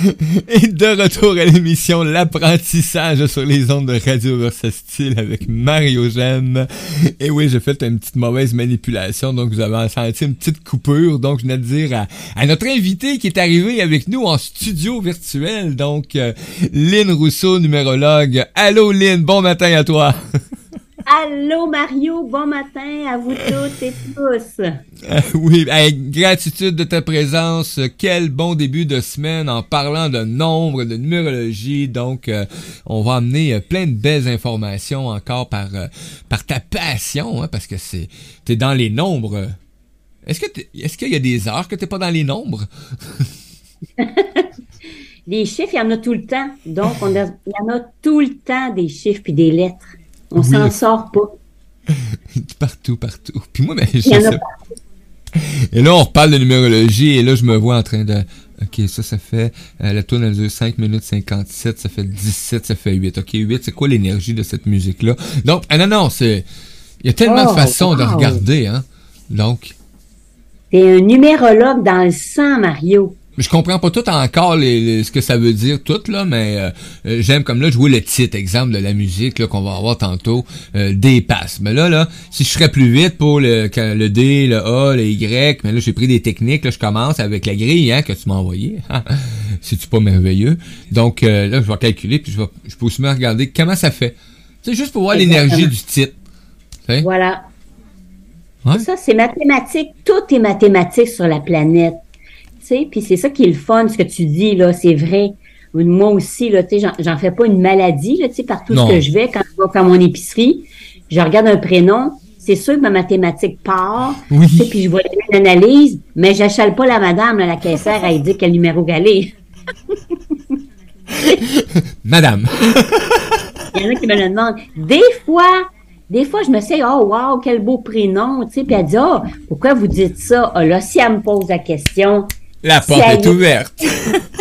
Et de retour à l'émission L'apprentissage sur les ondes de Radio Versatile avec Mario Gem. Et oui, j'ai fait une petite mauvaise manipulation, donc vous avez senti une petite coupure. Donc, je venais de dire à, notre invité qui est arrivé avec nous en studio virtuel, donc euh, Lynn Rousseau, numérologue. Allô Lynn, bon matin à toi. Allô Mario, bon matin à vous toutes et tous. Euh, oui, avec gratitude de ta présence. Quel bon début de semaine en parlant de nombre, de numérologie. Donc, euh, on va amener euh, plein de belles informations encore par par ta passion, hein, parce que c'est t'es dans les nombres. Est-ce que est-ce qu'il y a des heures que t'es pas dans les nombres? les chiffres, il y en a tout le temps. Donc, on il y en a tout le temps des chiffres et des lettres. On s'en sort pas. partout, partout. Puis moi, ben, je sais Et là, on reparle de numérologie, et là, je me vois en train de. OK, ça, ça fait. Euh, la tourne, elle dure 5 minutes 57, ça fait 17, ça fait 8. OK, 8, c'est quoi l'énergie de cette musique-là? Donc, ah non, non, c'est. Il y a tellement de oh, façons de regarder, hein. Donc. T'es un numérologue dans le sang, Mario je comprends pas tout encore les, ce que ça veut dire tout là, mais euh, euh, j'aime comme là jouer le titre, exemple de la musique là qu'on va avoir tantôt, euh, dépasse. Mais là là, si je serais plus vite pour le, le D, le A, le Y, mais là j'ai pris des techniques, là je commence avec la grille hein, que tu m'as envoyé. C'est-tu pas merveilleux? Donc euh, là je vais calculer puis je vais je peux aussi me regarder comment ça fait. C'est juste pour voir l'énergie du titre. Voilà. Ça c'est mathématique, tout est mathématique sur la planète puis c'est ça qui est le fun, ce que tu dis, là, c'est vrai. Moi aussi, là, tu sais, j'en fais pas une maladie, là, tu sais, partout ce que je vais, quand je vais faire mon épicerie, je regarde un prénom, c'est sûr que ma mathématique part, oui. puis je vois une analyse, mais j'achale pas la madame, la caissière, elle dit quel numéro galé. madame. Il y en a qui me le demandent. Des fois, des fois, je me dis, oh, wow, quel beau prénom, tu sais, puis elle dit, oh, pourquoi vous dites ça? Ah, là, si elle me pose la question, la porte est ouverte.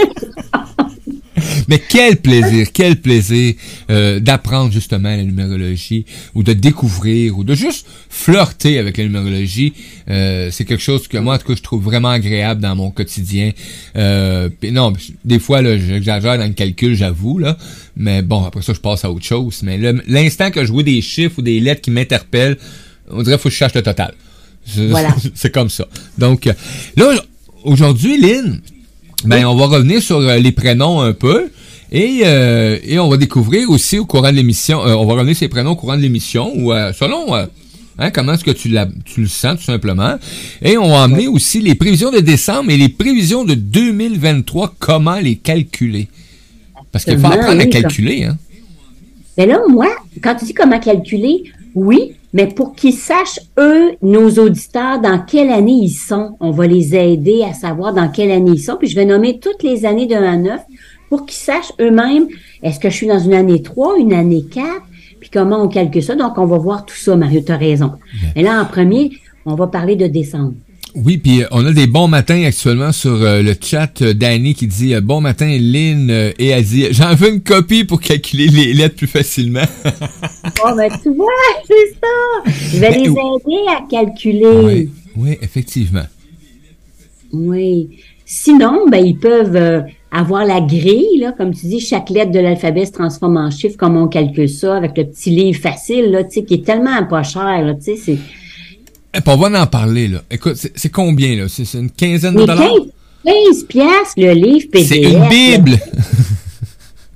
Mais quel plaisir, quel plaisir euh, d'apprendre justement la numérologie ou de découvrir ou de juste flirter avec la numérologie. Euh, c'est quelque chose que moi, en tout cas, je trouve vraiment agréable dans mon quotidien. Euh, non, des fois, là, j'exagère dans le calcul, j'avoue, là. Mais bon, après ça, je passe à autre chose. Mais l'instant que je vois des chiffres ou des lettres qui m'interpellent, on dirait qu'il faut que je cherche le total. Voilà. c'est comme ça. Donc, là, aujourd'hui, Lynn, ben, on va revenir sur euh, les prénoms un peu. Et, euh, et on va découvrir aussi au courant de l'émission, euh, on va revenir sur les prénoms au courant de l'émission, ou selon hein, comment est-ce que tu, tu le sens tout simplement. Et on va emmener aussi les prévisions de décembre et les prévisions de 2023, comment les calculer. Parce qu'il faut apprendre à calculer. Hein. Mais là, moi, quand tu dis comment calculer, oui, mais pour qu'ils sachent, eux, nos auditeurs, dans quelle année ils sont, on va les aider à savoir dans quelle année ils sont. Puis je vais nommer toutes les années de 1 à 9 pour qu'ils sachent eux-mêmes, est-ce que je suis dans une année 3, une année 4, puis comment on calcule ça. Donc, on va voir tout ça, Mario, tu as raison. Et là, en premier, on va parler de décembre. Oui, puis euh, on a des bons matins actuellement sur euh, le chat euh, Danny qui dit bon matin Lynn et elle dit j'en veux une copie pour calculer les lettres plus facilement. oh ben tu vois, c'est ça. Je vais ben, les aider à calculer. Oui, effectivement. Oui. Sinon, ben ils peuvent avoir la grille, là, comme tu dis, chaque lettre de l'alphabet se transforme en chiffre, comme on calcule ça, avec le petit livre facile, là, tu sais, qui est tellement pas cher, là, tu sais, c'est eh, on va en parler, là. Écoute, c'est combien, là? C'est une quinzaine de dollars? 15, piastres, le livre PDF. C'est une Bible!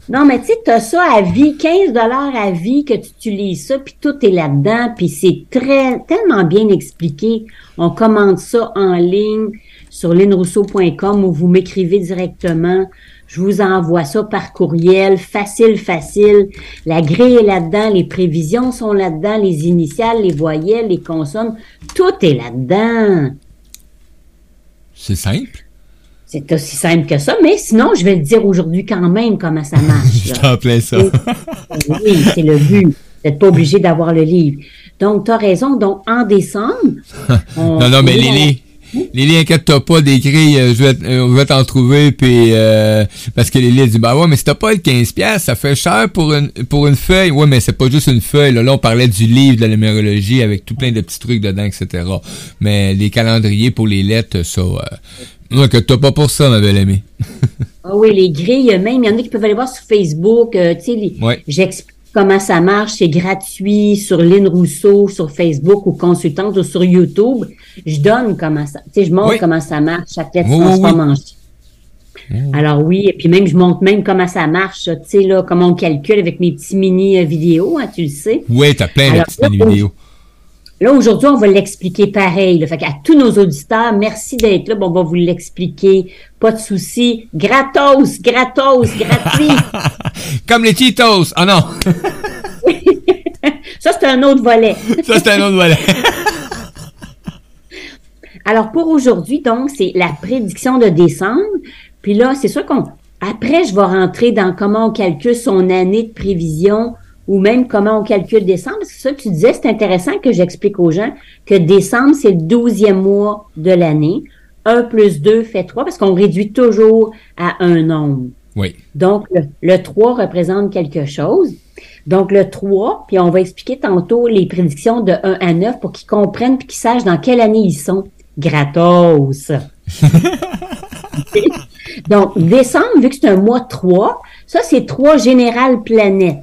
non, mais tu sais, as ça à vie, 15 dollars à vie que tu utilises ça, puis tout est là-dedans, puis c'est très, tellement bien expliqué. On commande ça en ligne sur linrousseau.com ou vous m'écrivez directement. Je vous envoie ça par courriel, facile, facile. La grille est là-dedans, les prévisions sont là-dedans, les initiales, les voyelles, les consonnes, tout est là-dedans. C'est simple. C'est aussi simple que ça, mais sinon, je vais le dire aujourd'hui quand même comment ça marche. je t'en plais ça. oui, c'est le but. Vous n'êtes pas obligé d'avoir le livre. Donc, tu as raison. Donc, en décembre. non, non, mais Lily, Lily, inquiète-toi pas, des grilles, euh, je vais, euh, on va t'en trouver, puis euh, parce que Lily dit, bah ouais, mais si t'as pas le 15 pièces, ça fait cher pour une pour une feuille. Ouais, mais c'est pas juste une feuille. Là, là, on parlait du livre de la numérologie avec tout plein de petits trucs dedans, etc. Mais les calendriers pour les lettres, ça, euh, inquiète-toi pas pour ça, ma belle amie. Ah oui, les grilles, même, il y en a qui peuvent aller voir sur Facebook. euh, tu sais, les- Ouais. j'explique comment ça marche. C'est gratuit sur Lynn Rousseau, sur Facebook ou consultante ou sur YouTube. Je donne comment ça, tu sais, je montre Oui. comment ça marche. Chaque lettre se Oui, oui, transforme oui. en chiffre. Alors oui, et puis même, je montre même comment ça marche, tu sais, là, comment on calcule avec mes petits mini euh, vidéos, hein, tu le sais. Ouais, t'as plein de petites là, vidéos. Là, aujourd'hui, on va l'expliquer pareil. Là. Fait qu'à tous nos auditeurs, merci d'être là. Bon, on va vous l'expliquer. Pas de souci. Gratos, gratos, gratuit. Comme les Cheetos. Ah non, Ça, c'est un autre volet. ça c'est un autre volet. Alors, pour aujourd'hui, donc, c'est la prédiction de décembre. Puis là, c'est sûr qu'on... Après, je vais rentrer dans comment on calcule son année de prévision ou même comment on calcule décembre. Parce que ça, tu disais, c'est intéressant que j'explique aux gens que décembre, c'est le douzième mois de l'année. 1 plus 2 fait 3 parce qu'on réduit toujours à un nombre. Oui. Donc, le, le 3 représente quelque chose. Donc, le 3, puis on va expliquer tantôt les prédictions de 1 à 9 pour qu'ils comprennent puis qu'ils sachent dans quelle année ils sont. Gratos. Donc, décembre, vu que c'est un mois 3, ça, c'est 3 générales planètes.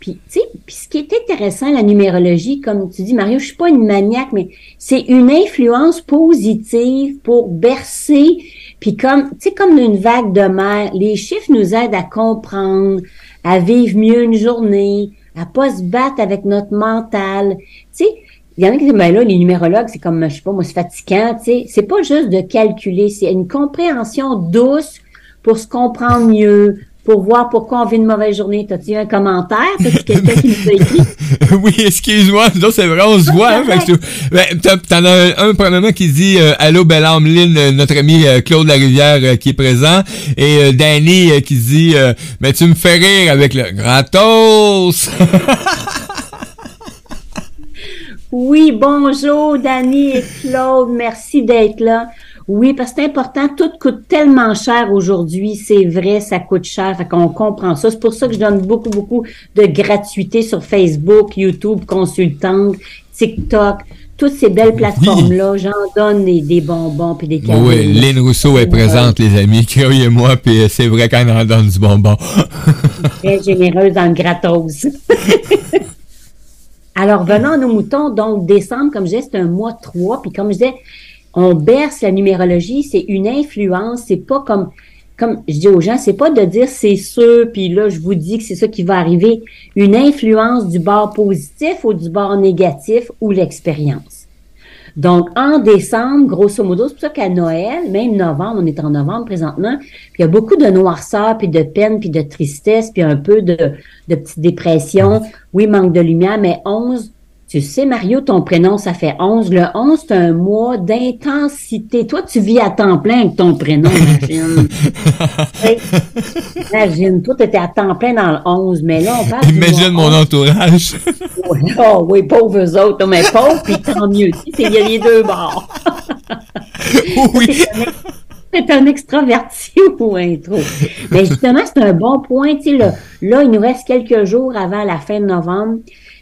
Puis, tu sais, puis ce qui est intéressant, la numérologie, comme tu dis, Mario, je suis pas une maniaque, mais c'est une influence positive pour bercer, puis comme, tu sais, comme une vague de mer, les chiffres nous aident à comprendre, à vivre mieux une journée, à pas se battre avec notre mental. Tu sais, il y en a qui disent, ben là, les numérologues, c'est comme, je sais pas, moi, c'est fatigant, tu sais. C'est pas juste de calculer, c'est une compréhension douce pour se comprendre mieux, pour voir pourquoi on vit une mauvaise journée. T'as-tu un commentaire? T'as-tu quelqu'un qui nous a écrit? oui, excuse-moi, autres, c'est vrai, on se voit. Hein, fait que ben, T'en as un, premièrement, qui dit euh, Allô, belle âme Lynn, euh, notre ami euh, Claude Larivière euh, qui est présent. Et Danny qui dit Ben, tu me fais rire avec le gratos. Oui, bonjour, Dani et Claude. Merci d'être là. Oui, parce que c'est important. Tout coûte tellement cher aujourd'hui. C'est vrai, ça coûte cher. Fait qu'on comprend ça. C'est pour ça que je donne beaucoup, beaucoup de gratuité sur Facebook, YouTube, consultante, TikTok. Toutes ces belles plateformes-là, j'en donne des, des bonbons puis des cadeaux. oui, Lynn Rousseau est présente, les amis. Croyez-moi, puis euh, c'est vrai qu'elle en donne du bonbon. très généreuse dans le gratos. Alors, venons à nos moutons. Donc, décembre, comme je disais, c'est un mois 3. Puis, comme je disais, on berce la numérologie. C'est une influence. C'est pas comme, comme je dis aux gens, c'est pas de dire c'est sûr, puis là, je vous dis que c'est ça qui va arriver. Une influence du bord positif ou du bord négatif ou l'expérience. Donc, en décembre, grosso modo, c'est pour ça qu'à Noël, même novembre, on est en novembre présentement, puis il y a beaucoup de noirceur, puis de peine, puis de tristesse, puis un peu de, de petite dépression. Oui, manque de lumière, mais 11, tu sais, Mario, ton prénom, ça fait 11. Le 11, c'est un mois d'intensité. Toi, tu vis à temps plein avec ton prénom, imagine. Hey, imagine, toi, tu étais à temps plein dans le 11, mais là, on parle Imagine mon 11. entourage. Oh oui, pauvres eux autres, mais pauvres, puis tant mieux. Il y a les deux bords. oui. C'est un extraverti ou un trop. Mais justement, c'est un bon point. Tu sais, là, là, il nous reste quelques jours avant la fin de novembre.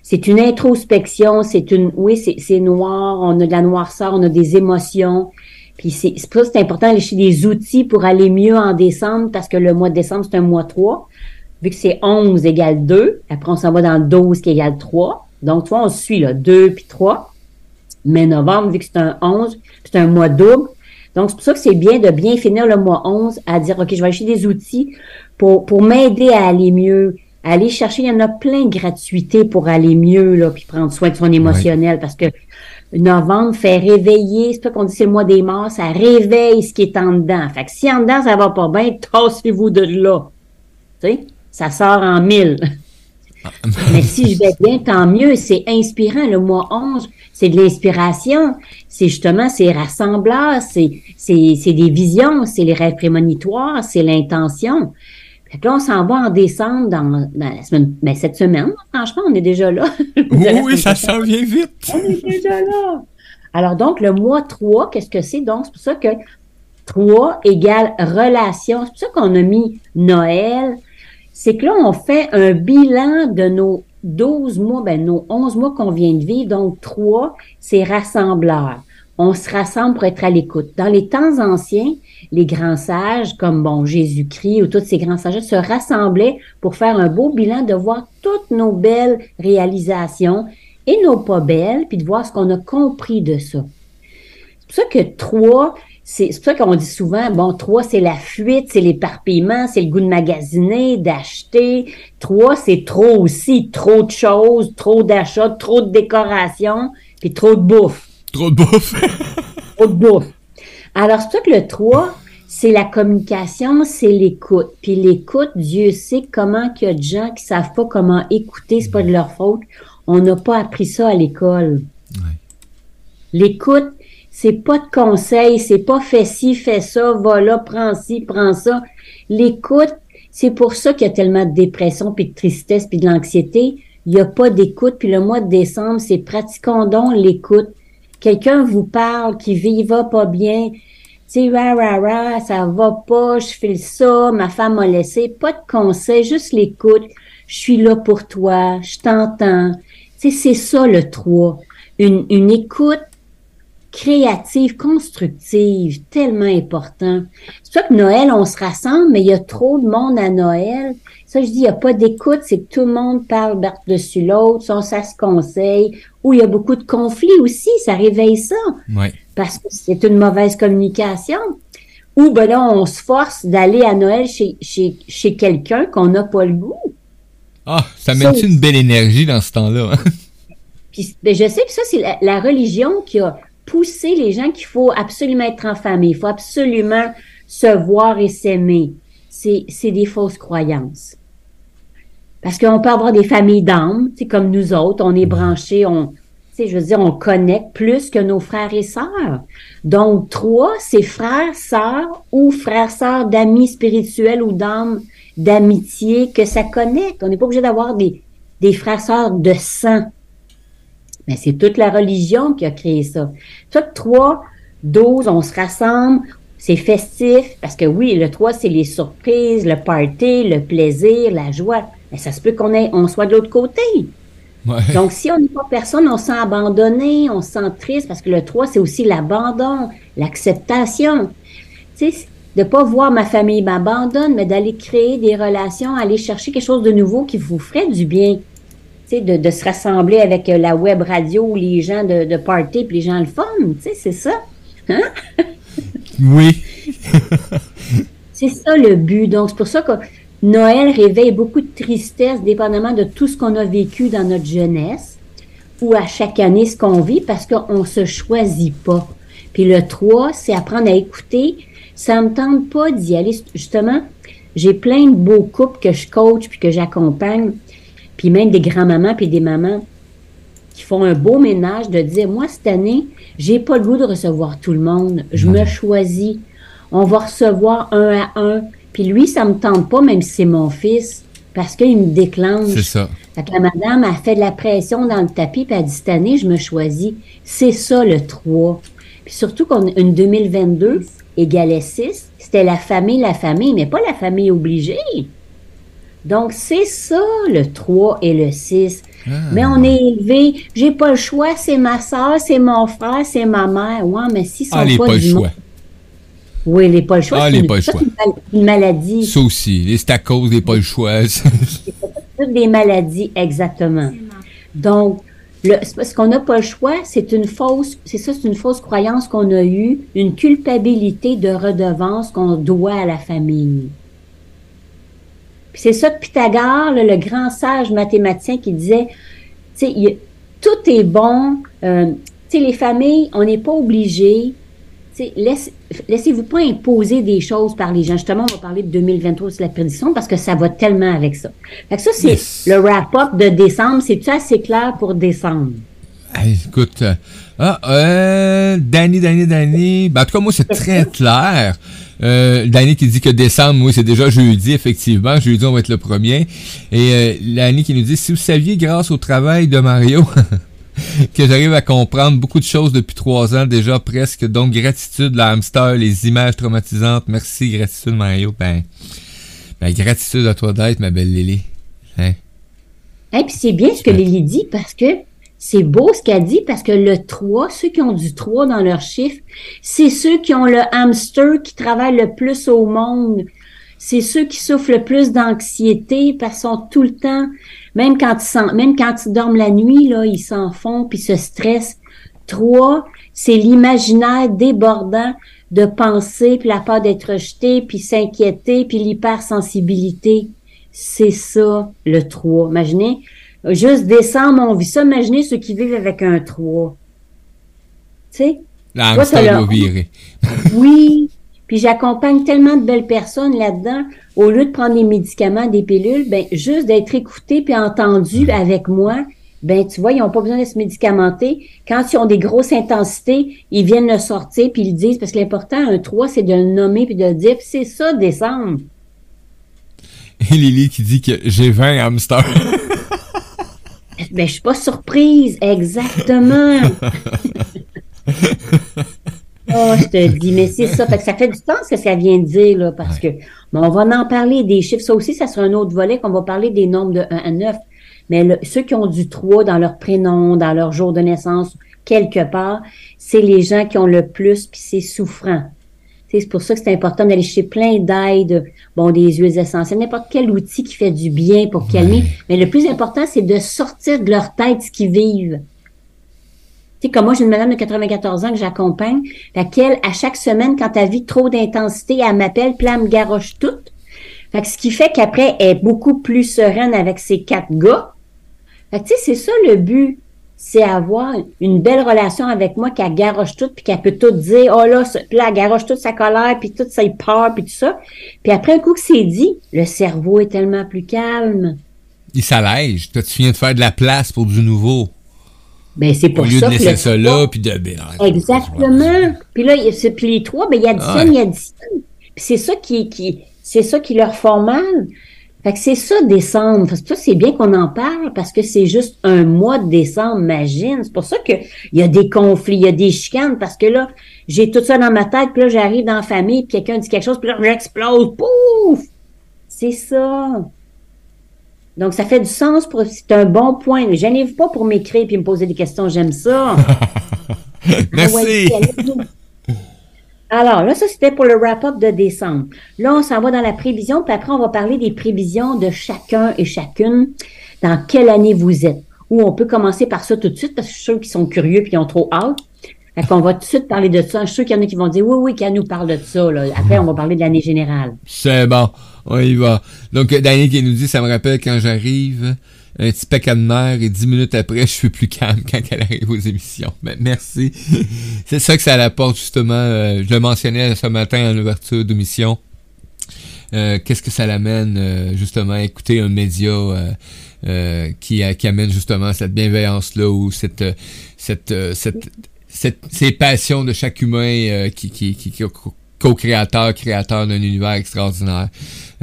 C'est une introspection, c'est une, oui, c'est noir, on a de la noirceur, on a des émotions. Puis c'est pour ça c'est important d'aller des outils pour aller mieux en décembre, parce que le mois de décembre, c'est un mois 3. Vu que c'est 11 égale 2, après on s'en va dans le 12 qui égale 3. Donc, tu vois, on suit là, 2 puis 3. Mais novembre, vu que c'est un 11, c'est un mois double. Donc, c'est pour ça que c'est bien de bien finir le mois 11 à dire, OK, je vais acheter des outils pour, pour m'aider à aller mieux, aller chercher. Il y en a plein de gratuités pour aller mieux, là, puis prendre soin de son émotionnel parce que novembre fait réveiller, c'est pas qu'on dit c'est le mois des morts, ça réveille ce qui est en dedans. Fait que si en dedans ça va pas bien, tassez-vous de là. Tu sais, ça sort en mille. Mais si je vais bien, tant mieux. C'est inspirant. Le mois 11, c'est de l'inspiration. C'est justement, c'est rassembleur, c'est, c'est, c'est des visions, c'est les rêves prémonitoires, c'est l'intention. Fait que là, on s'en va en décembre dans, dans la semaine, ben, cette semaine. Franchement, on est déjà là. Oui, oui, ça s'en vient vite. On est déjà là. Alors donc, le mois 3, qu'est-ce que c'est? Donc, c'est pour ça que 3 égale relation. C'est pour ça qu'on a mis Noël. C'est que là, on fait un bilan de nos 12 mois, ben nos 11 mois qu'on vient de vivre. Donc, 3, c'est rassembleur. On se rassemble pour être à l'écoute. Dans les temps anciens, les grands sages, comme bon Jésus-Christ ou tous ces grands sages, se rassemblaient pour faire un beau bilan, de voir toutes nos belles réalisations et nos pas belles, puis de voir ce qu'on a compris de ça. C'est pour ça que trois, c'est pour ça qu'on dit souvent, bon, trois, c'est la fuite, c'est l'éparpillement, c'est le goût de magasiner, d'acheter. Trois, c'est trop aussi, trop de choses, trop d'achats, trop de décorations, puis trop de bouffe. Trop de bouffe. trop de bouffe. Alors, c'est pour ça que le trois, c'est la communication, c'est l'écoute. Puis l'écoute, Dieu sait comment qu'il y a de gens qui savent pas comment écouter, c'est pas de leur faute. On n'a pas appris ça à l'école. L'écoute, c'est pas de conseils, c'est pas fais ci, fais ça, va là, prends ci, prends ça. L'écoute, c'est pour ça qu'il y a tellement de dépression, puis de tristesse, puis de l'anxiété. Il n'y a pas d'écoute. Puis le mois de décembre, c'est pratiquons donc l'écoute. Quelqu'un vous parle qui vit va pas bien. Tu sais, ra, ra, ra, ça va pas, je fais ça, ma femme m'a laissé. Pas de conseils, juste l'écoute. Je suis là pour toi, je t'entends. Tu sais, c'est ça le 3. Une, une écoute créative, constructive, tellement important. C'est pour que Noël, on se rassemble, mais il y a trop de monde à Noël. Ça, je dis, il n'y a pas d'écoute, c'est que tout le monde parle par-dessus l'autre, ça, ça se conseille, ou il y a beaucoup de conflits aussi, ça réveille ça. Parce que c'est une mauvaise communication. Ou ben là, on se force d'aller à Noël chez, chez, chez quelqu'un qu'on n'a pas le goût. Ah, ça met une belle énergie dans ce temps-là. Hein? Puis, ben, je sais que ça, c'est la religion qui a pousser les gens qu'il faut absolument être en famille, il faut absolument se voir et s'aimer. C'est des fausses croyances. Parce qu'on peut avoir des familles d'âmes, c'est comme nous autres, on est branchés, on, je veux dire, on connecte plus que nos frères et sœurs. Donc, trois, c'est frères, sœurs ou frères, sœurs d'amis spirituels ou d'âmes d'amitié que ça connecte. On n'est pas obligé d'avoir des, des frères, sœurs de sang. Mais c'est toute la religion qui a créé ça. Toutes trois, douze, on se rassemble, c'est festif, parce que oui, le trois, c'est les surprises, le party, le plaisir, la joie. Mais ça se peut qu'on ait, on soit de l'autre côté. Donc, si on n'est pas personne, on se sent abandonné, on se sent triste, parce que le trois, c'est aussi l'abandon, l'acceptation. Tu sais, de pas voir ma famille m'abandonne, mais d'aller créer des relations, aller chercher quelque chose de nouveau qui vous ferait du bien de, de se rassembler avec euh, la web radio, les gens de, de party, puis les gens le fun, tu sais, c'est ça. Hein? oui. c'est ça le but. Donc, c'est pour ça que Noël réveille beaucoup de tristesse, dépendamment de tout ce qu'on a vécu dans notre jeunesse, ou à chaque année ce qu'on vit, parce qu'on se choisit pas. Puis le 3, c'est apprendre à écouter. Ça me tente pas d'y aller. Justement, j'ai plein de beaux couples que je coach puis que j'accompagne puis même des grands-mamans puis des mamans qui font un beau ménage de dire, moi, cette année, j'ai pas le goût de recevoir tout le monde. Je me choisis. On va recevoir un à un. Puis lui, ça me tente pas, même si c'est mon fils, parce qu'il me déclenche. C'est ça. Fait que la madame a fait de la pression dans le tapis, puis elle a dit, cette année, je me choisis. C'est ça, le 3. Puis surtout qu'on une 2022 égalait 6. C'était la famille, la famille, mais pas la famille obligée. Donc, c'est ça, le 3 et le 6. Ah. Mais on est élevé, j'ai pas le choix, c'est ma soeur, c'est mon frère, c'est ma mère. Ouais, mais si sont ah, les pas, le choix. Oui, les pas le choix. Ah, les pas le choix. Une, maladie. Ça aussi, les à cause des pas le choix. c'est toutes des maladies, exactement. Donc, le, ce qu'on n'a pas le choix, c'est une fausse, c'est ça, c'est une fausse croyance qu'on a eue, une culpabilité de redevance qu'on doit à la famille c'est ça que Pythagore, le grand sage mathématicien, qui disait, tu sais, tout est bon. Euh, tu sais, les familles, on n'est pas obligé. Laisse, laissez-vous pas imposer des choses par les gens. Justement, on va parler de 2023 sur la prédiction parce que ça va tellement avec ça. Fait que ça, c'est le wrap-up de décembre. C'est-tu assez clair pour décembre? écoute, euh, ah, euh, Danny, Danny, Danny. Ben, en tout cas, moi, c'est très clair. Euh, Danny qui dit que décembre, oui, c'est déjà jeudi, effectivement. Jeudi, on va être le premier. Et euh, Danny qui nous dit, si vous saviez, grâce au travail de Mario, que j'arrive à comprendre beaucoup de choses depuis trois ans déjà presque. Donc, gratitude, la hamster, les images traumatisantes. Merci, gratitude, Mario. Ben, ben gratitude à toi d'être, ma belle Lily. Hein? Et puis c'est bien ce que Lily dit parce que c'est beau ce qu'elle dit parce que le 3, ceux qui ont du 3 dans leur chiffre, c'est ceux qui ont le hamster qui travaille le plus au monde. C'est ceux qui souffrent le plus d'anxiété parce qu'ils sont tout le temps, même quand ils, même quand ils dorment la nuit, là, ils s'en font puis se stressent. 3, c'est l'imaginaire débordant de penser, puis la peur d'être rejeté, puis s'inquiéter, puis l'hypersensibilité. C'est ça, le 3. Imaginez, juste décembre, on vit ça. Imaginez ceux qui vivent avec un 3. Tu sais? L'hamster virer. oui. Puis j'accompagne tellement de belles personnes là-dedans. Au lieu de prendre des médicaments, des pilules, ben juste d'être écouté puis entendu avec moi, ben tu vois, ils n'ont pas besoin de se médicamenter. Quand ils ont des grosses intensités, ils viennent le sortir puis ils le disent parce que l'important, un 3, c'est de le nommer puis de le dire. c'est ça, décembre. Et Lily qui dit que j'ai 20 hamsters. ben, je suis pas surprise, exactement. oh, je te dis, mais c'est ça. Fait que ça fait du temps ce que ça vient de dire, là, parce que, bon, on va en parler des chiffres. Ça aussi, ça sera un autre volet qu'on va parler des nombres de 1 à 9. Mais ceux qui ont du 3 dans leur prénom, dans leur jour de naissance, quelque part, c'est les gens qui ont le plus, puis c'est souffrant. C'est pour ça que c'est important d'aller chez plein d'aides, bon, des huiles essentielles, n'importe quel outil qui fait du bien pour calmer. Mais le plus important, c'est de sortir de leur tête ce qu'ils vivent. Tu sais, comme moi, j'ai une madame de 94 ans que j'accompagne, laquelle, à chaque semaine, quand elle vit trop d'intensité, elle m'appelle, puis elle me garoche toute. Fait que ce qui fait qu'après, elle est beaucoup plus sereine avec ses quatre gars. Fait que, tu sais, c'est ça le but c'est avoir une belle relation avec moi qu'elle garoche tout, puis qu'elle peut tout dire, oh là, puis là, elle garoche toute sa colère, puis toute sa peur, puis tout ça. Puis après un coup que c'est dit, le cerveau est tellement plus calme. Il s'allège. Toi, tu viens de faire de la place pour du nouveau. Ben, c'est pour Au lieu de laisser ça là, puis de... Ben, Exactement. Puis là, puis les trois, ben, il y a du il y a Puis c'est ça qui, qui c'est ça qui leur font mal. Fait que c'est ça, décembre. Ça, c'est bien qu'on en parle parce que c'est juste un mois de décembre, imagine. C'est pour ça qu'il y a des conflits, il y a des chicanes parce que là, j'ai tout ça dans ma tête, puis là, j'arrive dans la famille, puis quelqu'un dit quelque chose, puis là, j'explose. Pouf! C'est ça. Donc, ça fait du sens pour, c'est un bon point. Je n'arrive pas pour m'écrire puis me poser des questions. J'aime ça. Merci. Alors là, ça c'était pour le wrap-up de décembre. Là, on s'en va dans la prévision, puis après, on va parler des prévisions de chacun et chacune, dans quelle année vous êtes. Ou on peut commencer par ça tout de suite, parce que je suis sont curieux puis ils ont trop hâte. Fait qu'on va tout de suite parler de ça. Je suis sûr qu'il y en a qui vont dire oui, oui, qu'elle nous parle de ça. Après, on va parler de l'année générale. C'est bon, on y va. Donc, Daniel qui nous dit, ça me rappelle quand j'arrive, un petit paquet de mer et dix minutes après, je suis plus calme quand elle arrive aux émissions. Mais merci. c'est ça que ça apporte justement. Euh, je le mentionnais ce matin en ouverture d'émission. Euh, Qu'est-ce que ça l'amène euh, justement à écouter un média euh, qui, qui amène justement cette bienveillance-là ou cette, cette, cette, cette, ces passions de chaque humain qui, qui, qui, qui co-créateur, créateur d'un univers extraordinaire.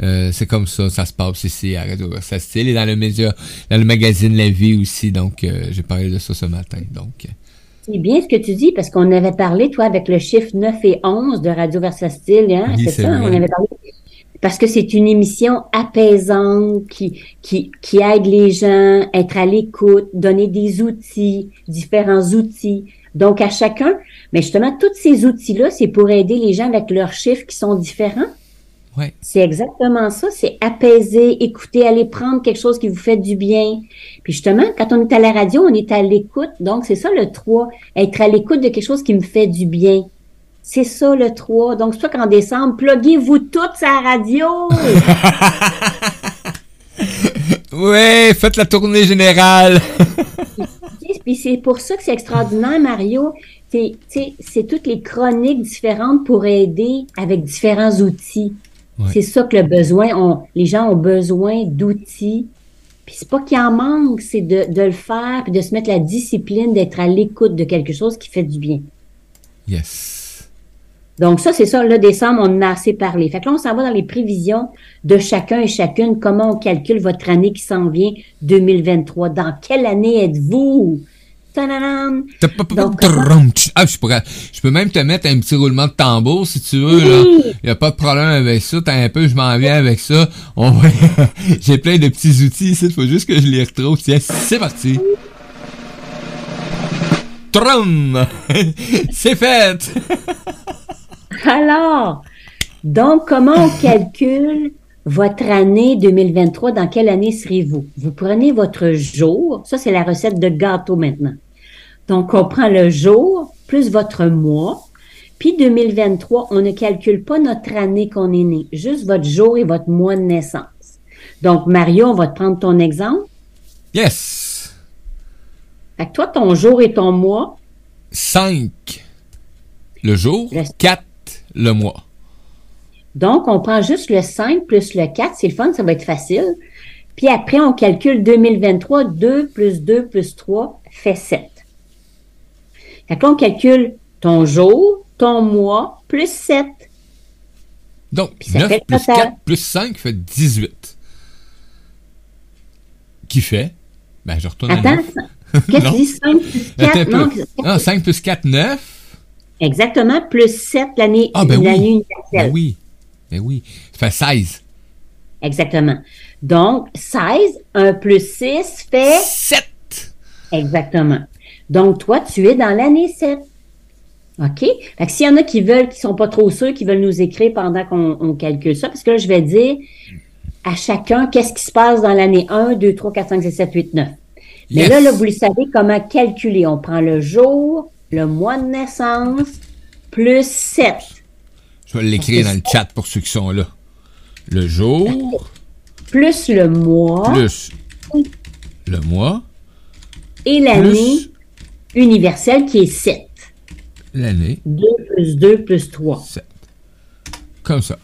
Euh, c'est comme ça, ça se passe ici à Radio Style et dans le média, dans le magazine La Vie aussi. Donc, euh, j'ai parlé de ça ce matin. Donc. Euh. C'est bien ce que tu dis parce qu'on avait parlé, toi, avec le chiffre 9 et 11 de Radio Versatile, hein? c'est ça, on avait parlé. Parce que c'est une émission apaisante qui, qui, qui aide les gens, être à l'écoute, donner des outils, différents outils. Donc, à chacun, mais justement, tous ces outils-là, c'est pour aider les gens avec leurs chiffres qui sont différents. Ouais. C'est exactement ça, c'est apaiser, écouter, aller prendre quelque chose qui vous fait du bien. Puis justement, quand on est à la radio, on est à l'écoute. Donc, c'est ça le 3, être à l'écoute de quelque chose qui me fait du bien. C'est ça le 3. Donc, c'est toi qu'en décembre, pluguez-vous toutes à la radio. ouais, faites la tournée générale. Puis c'est pour ça que c'est extraordinaire, Mario. C'est toutes les chroniques différentes pour aider avec différents outils. C'est ça que le besoin, les gens ont besoin d'outils. Puis c'est pas qu'il en manque, c'est de, de, le faire, puis de se mettre la discipline d'être à l'écoute de quelque chose qui fait du bien. Yes. Donc ça, c'est ça, le décembre, on en a assez parlé. Fait que là, on s'en va dans les prévisions de chacun et chacune, comment on calcule votre année qui s'en vient, 2023. Dans quelle année êtes-vous? ah, je, pourrais, je peux même te mettre un petit roulement de tambour si tu veux. Il n'y a pas de problème avec ça. T'as un peu, je m'en viens avec ça. On J'ai plein de petits outils ici. Il faut juste que je les retrouve. Tiens, c'est parti. Trum! C'est fait! Alors, donc, comment on calcule votre année 2023? Dans quelle année serez-vous? Vous prenez votre jour. Ça, c'est la recette de gâteau maintenant. Donc, on prend le jour plus votre mois. Puis 2023, on ne calcule pas notre année qu'on est né, juste votre jour et votre mois de naissance. Donc, Mario, on va te prendre ton exemple. Yes! Fait que toi, ton jour et ton mois? 5 le jour, 4 le mois. Donc, on prend juste le 5 plus le 4. C'est le fun, ça va être facile. Puis après, on calcule 2023. 2 plus 2 plus 3 fait 7. Fait que là, on calcule ton jour, ton mois, plus 7. Donc, 9 plus 4 plus 5 fait 18. Qui fait? Ben, je retourne Attends, qu'est-ce que tu dis? 5 plus 4? Non, non, 5 plus 4, 9. Exactement, plus 7 l'année ah, ben oui. universelle. Ben oui, ben oui. Ça fait 16. Exactement. Donc, 16, 1 plus 6 fait... 7. Exactement. Donc, toi, tu es dans l'année 7. OK? Fait que s'il y en a qui veulent, qui sont pas trop sûrs, qui veulent nous écrire pendant qu'on calcule ça, parce que là, je vais dire à chacun qu'est-ce qui se passe dans l'année 1, 2, 3, 4, 5, 6, 7, 8, 9. Mais Yes. là, là, vous le savez comment calculer. On prend le jour, le mois de naissance, plus 7. Je vais l'écrire dans le chat pour ceux qui sont là. Le jour Plus le mois plus le mois et l'année universelle qui est 7. l'année 2 plus 2 plus 3. 7. Comme ça.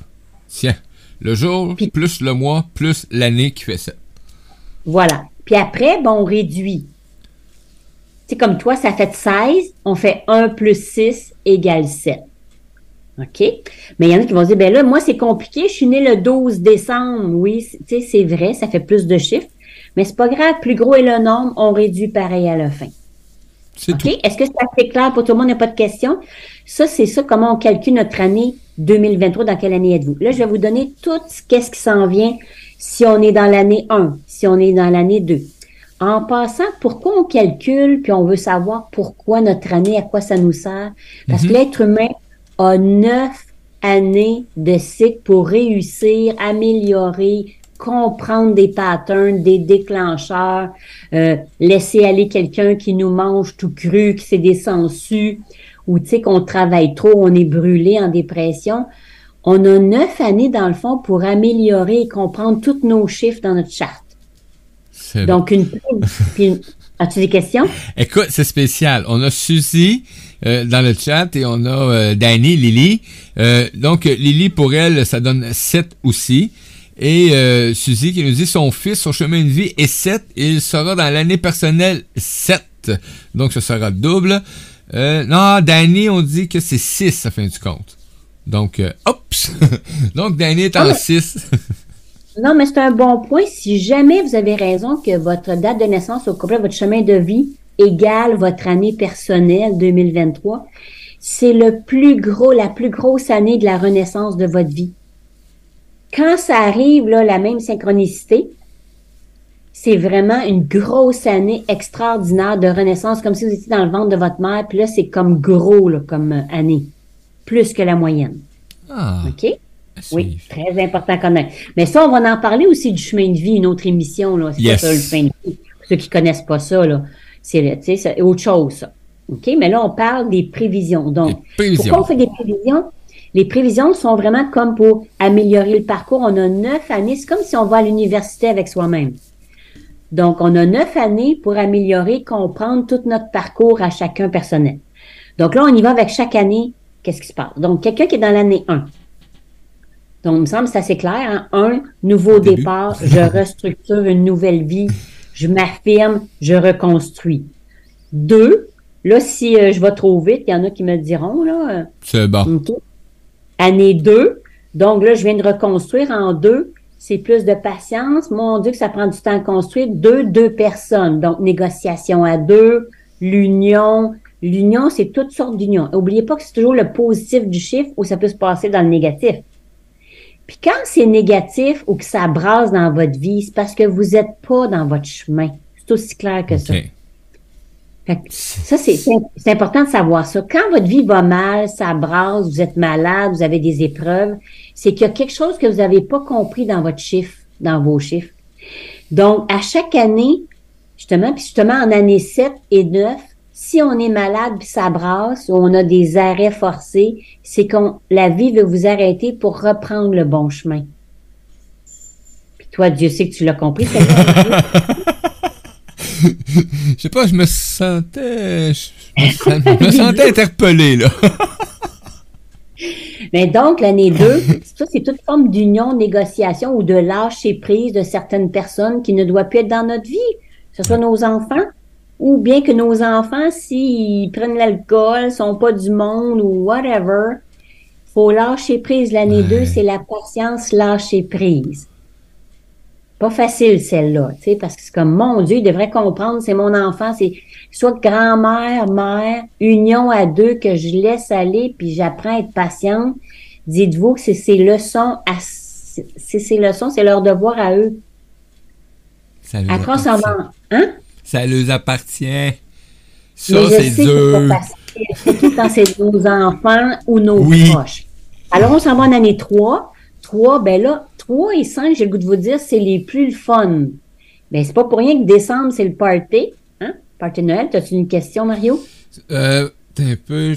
Tiens. Le jour Puis- plus le mois plus l'année qui fait 7. Voilà. Puis après, ben, on réduit. C'est comme toi, ça fait 16, on fait 1 plus 6 égale 7. OK? Mais il y en a qui vont dire, ben là, moi, c'est compliqué, je suis né le 12 décembre. Oui, c'est- tu sais, c'est vrai, ça fait plus de chiffres. Mais c'est pas grave, plus gros est le nombre, on réduit pareil à la fin. C'est. Est-ce que c'est assez clair pour tout le monde? Il n'y a pas de questions? Ça, c'est ça, comment on calcule notre année 2023. Dans quelle année êtes-vous? Là, je vais vous donner tout ce qu'est-ce qui s'en vient si on est dans l'année 1, si on est dans l'année 2. En passant, pourquoi on calcule, puis on veut savoir pourquoi notre année, à quoi ça nous sert? Parce que l'être humain a neuf années de cycle pour réussir, améliorer, comprendre des patterns, des déclencheurs, euh, laisser aller quelqu'un qui nous mange tout cru, qui s'est des sangsues, ou tu sais qu'on travaille trop, on est brûlé en dépression. On a neuf années dans le fond pour améliorer et comprendre tous nos chiffres dans notre charte. Donc une, puis as-tu des questions? Écoute, c'est spécial. On a Suzy euh, dans le chat et on a euh, Danny, Lily. Euh, donc, Lily, pour elle, ça donne 7 aussi. Et euh, Suzy qui nous dit son fils, son chemin de vie est 7 et il sera dans l'année personnelle 7. Donc, ce sera double. Euh, non, Danny, on dit que c'est 6 à fin du compte. Donc, euh, oups! Donc, Danny est Ah, en mais- 6. Non, mais c'est un bon point. Si jamais vous avez raison que votre date de naissance au complet, votre chemin de vie égale votre année personnelle 2023, c'est le plus gros, la plus grosse année de la renaissance de votre vie. Quand ça arrive, là, la même synchronicité, c'est vraiment une grosse année extraordinaire de renaissance, comme si vous étiez dans le ventre de votre mère, puis là, c'est comme gros, là, comme année. Plus que la moyenne. Ah, OK? Oui, très important à connaître. Mais ça, on va en parler aussi du chemin de vie, une autre émission. Là. C'est Yes. ça, le chemin de vie. Pour ceux qui connaissent pas ça, là, c'est autre chose, ça. OK? Mais là, on parle des prévisions. Donc, prévisions. pourquoi on fait des prévisions? Les prévisions sont vraiment comme pour améliorer le parcours. On a neuf années. C'est comme si on va à l'université avec soi-même. Donc, on a neuf années pour améliorer, comprendre tout notre parcours à chacun personnel. Donc là, on y va avec chaque année. Qu'est-ce qui se passe? Donc, quelqu'un qui est dans l'année 1. Donc, il me semble que c'est assez clair. Hein? Un, nouveau Début. départ. Je restructure une nouvelle vie. Je m'affirme. Je reconstruis. Deux, là, si euh, je vais trop vite, il y en a qui me diront, là, euh, C'est bon. Année 2. Donc là, je viens de reconstruire en deux. C'est plus de patience. Mon Dieu, que ça prend du temps à construire. Deux, deux personnes. Donc, négociation à deux, l'union. L'union, c'est toutes sortes d'unions. N'oubliez pas que c'est toujours le positif du chiffre ou ça peut se passer dans le négatif. Puis quand c'est négatif ou que ça brasse dans votre vie, c'est parce que vous n'êtes pas dans votre chemin. C'est aussi clair que ça. OK. ça, c'est important de savoir ça. Quand votre vie va mal, ça brasse, vous êtes malade, vous avez des épreuves, c'est qu'il y a quelque chose que vous n'avez pas compris dans votre chiffre, dans vos chiffres. Donc, à chaque année, justement, puis justement en année 7 et 9, si on est malade puis ça brasse ou on a des arrêts forcés, c'est qu'on la vie veut vous arrêter pour reprendre le bon chemin. Puis toi, Dieu sait que tu l'as compris. Je sais pas, je me sentais. Je me, sentais interpellé, là. Mais donc, l'année 2, ça, c'est toute forme d'union, négociation ou de lâcher prise de certaines personnes qui ne doivent plus être dans notre vie, que ce soit nos enfants, ou bien que nos enfants, s'ils prennent l'alcool, sont pas du monde ou whatever, faut lâcher prise. L'année 2, c'est la patience, lâcher prise pas facile celle-là, tu sais, parce que c'est comme mon Dieu, il devrait comprendre, c'est mon enfant, c'est soit grand-mère, mère, union à deux que je laisse aller, puis j'apprends à être patiente. Dites-vous que c'est ces leçons, c'est ces leçons, c'est leur devoir à eux. Ça on hein? Ça leur appartient. Ça, c'est dur. Surtout quand c'est nos enfants ou nos proches. Alors, on s'en va en année 3. 3, ben là, 3 et 5, j'ai le goût de vous dire, c'est les plus fun. Mais c'est pas pour rien que décembre, c'est le party. Hein? Party Noël. T'as-tu une question, Mario? Euh, un peu.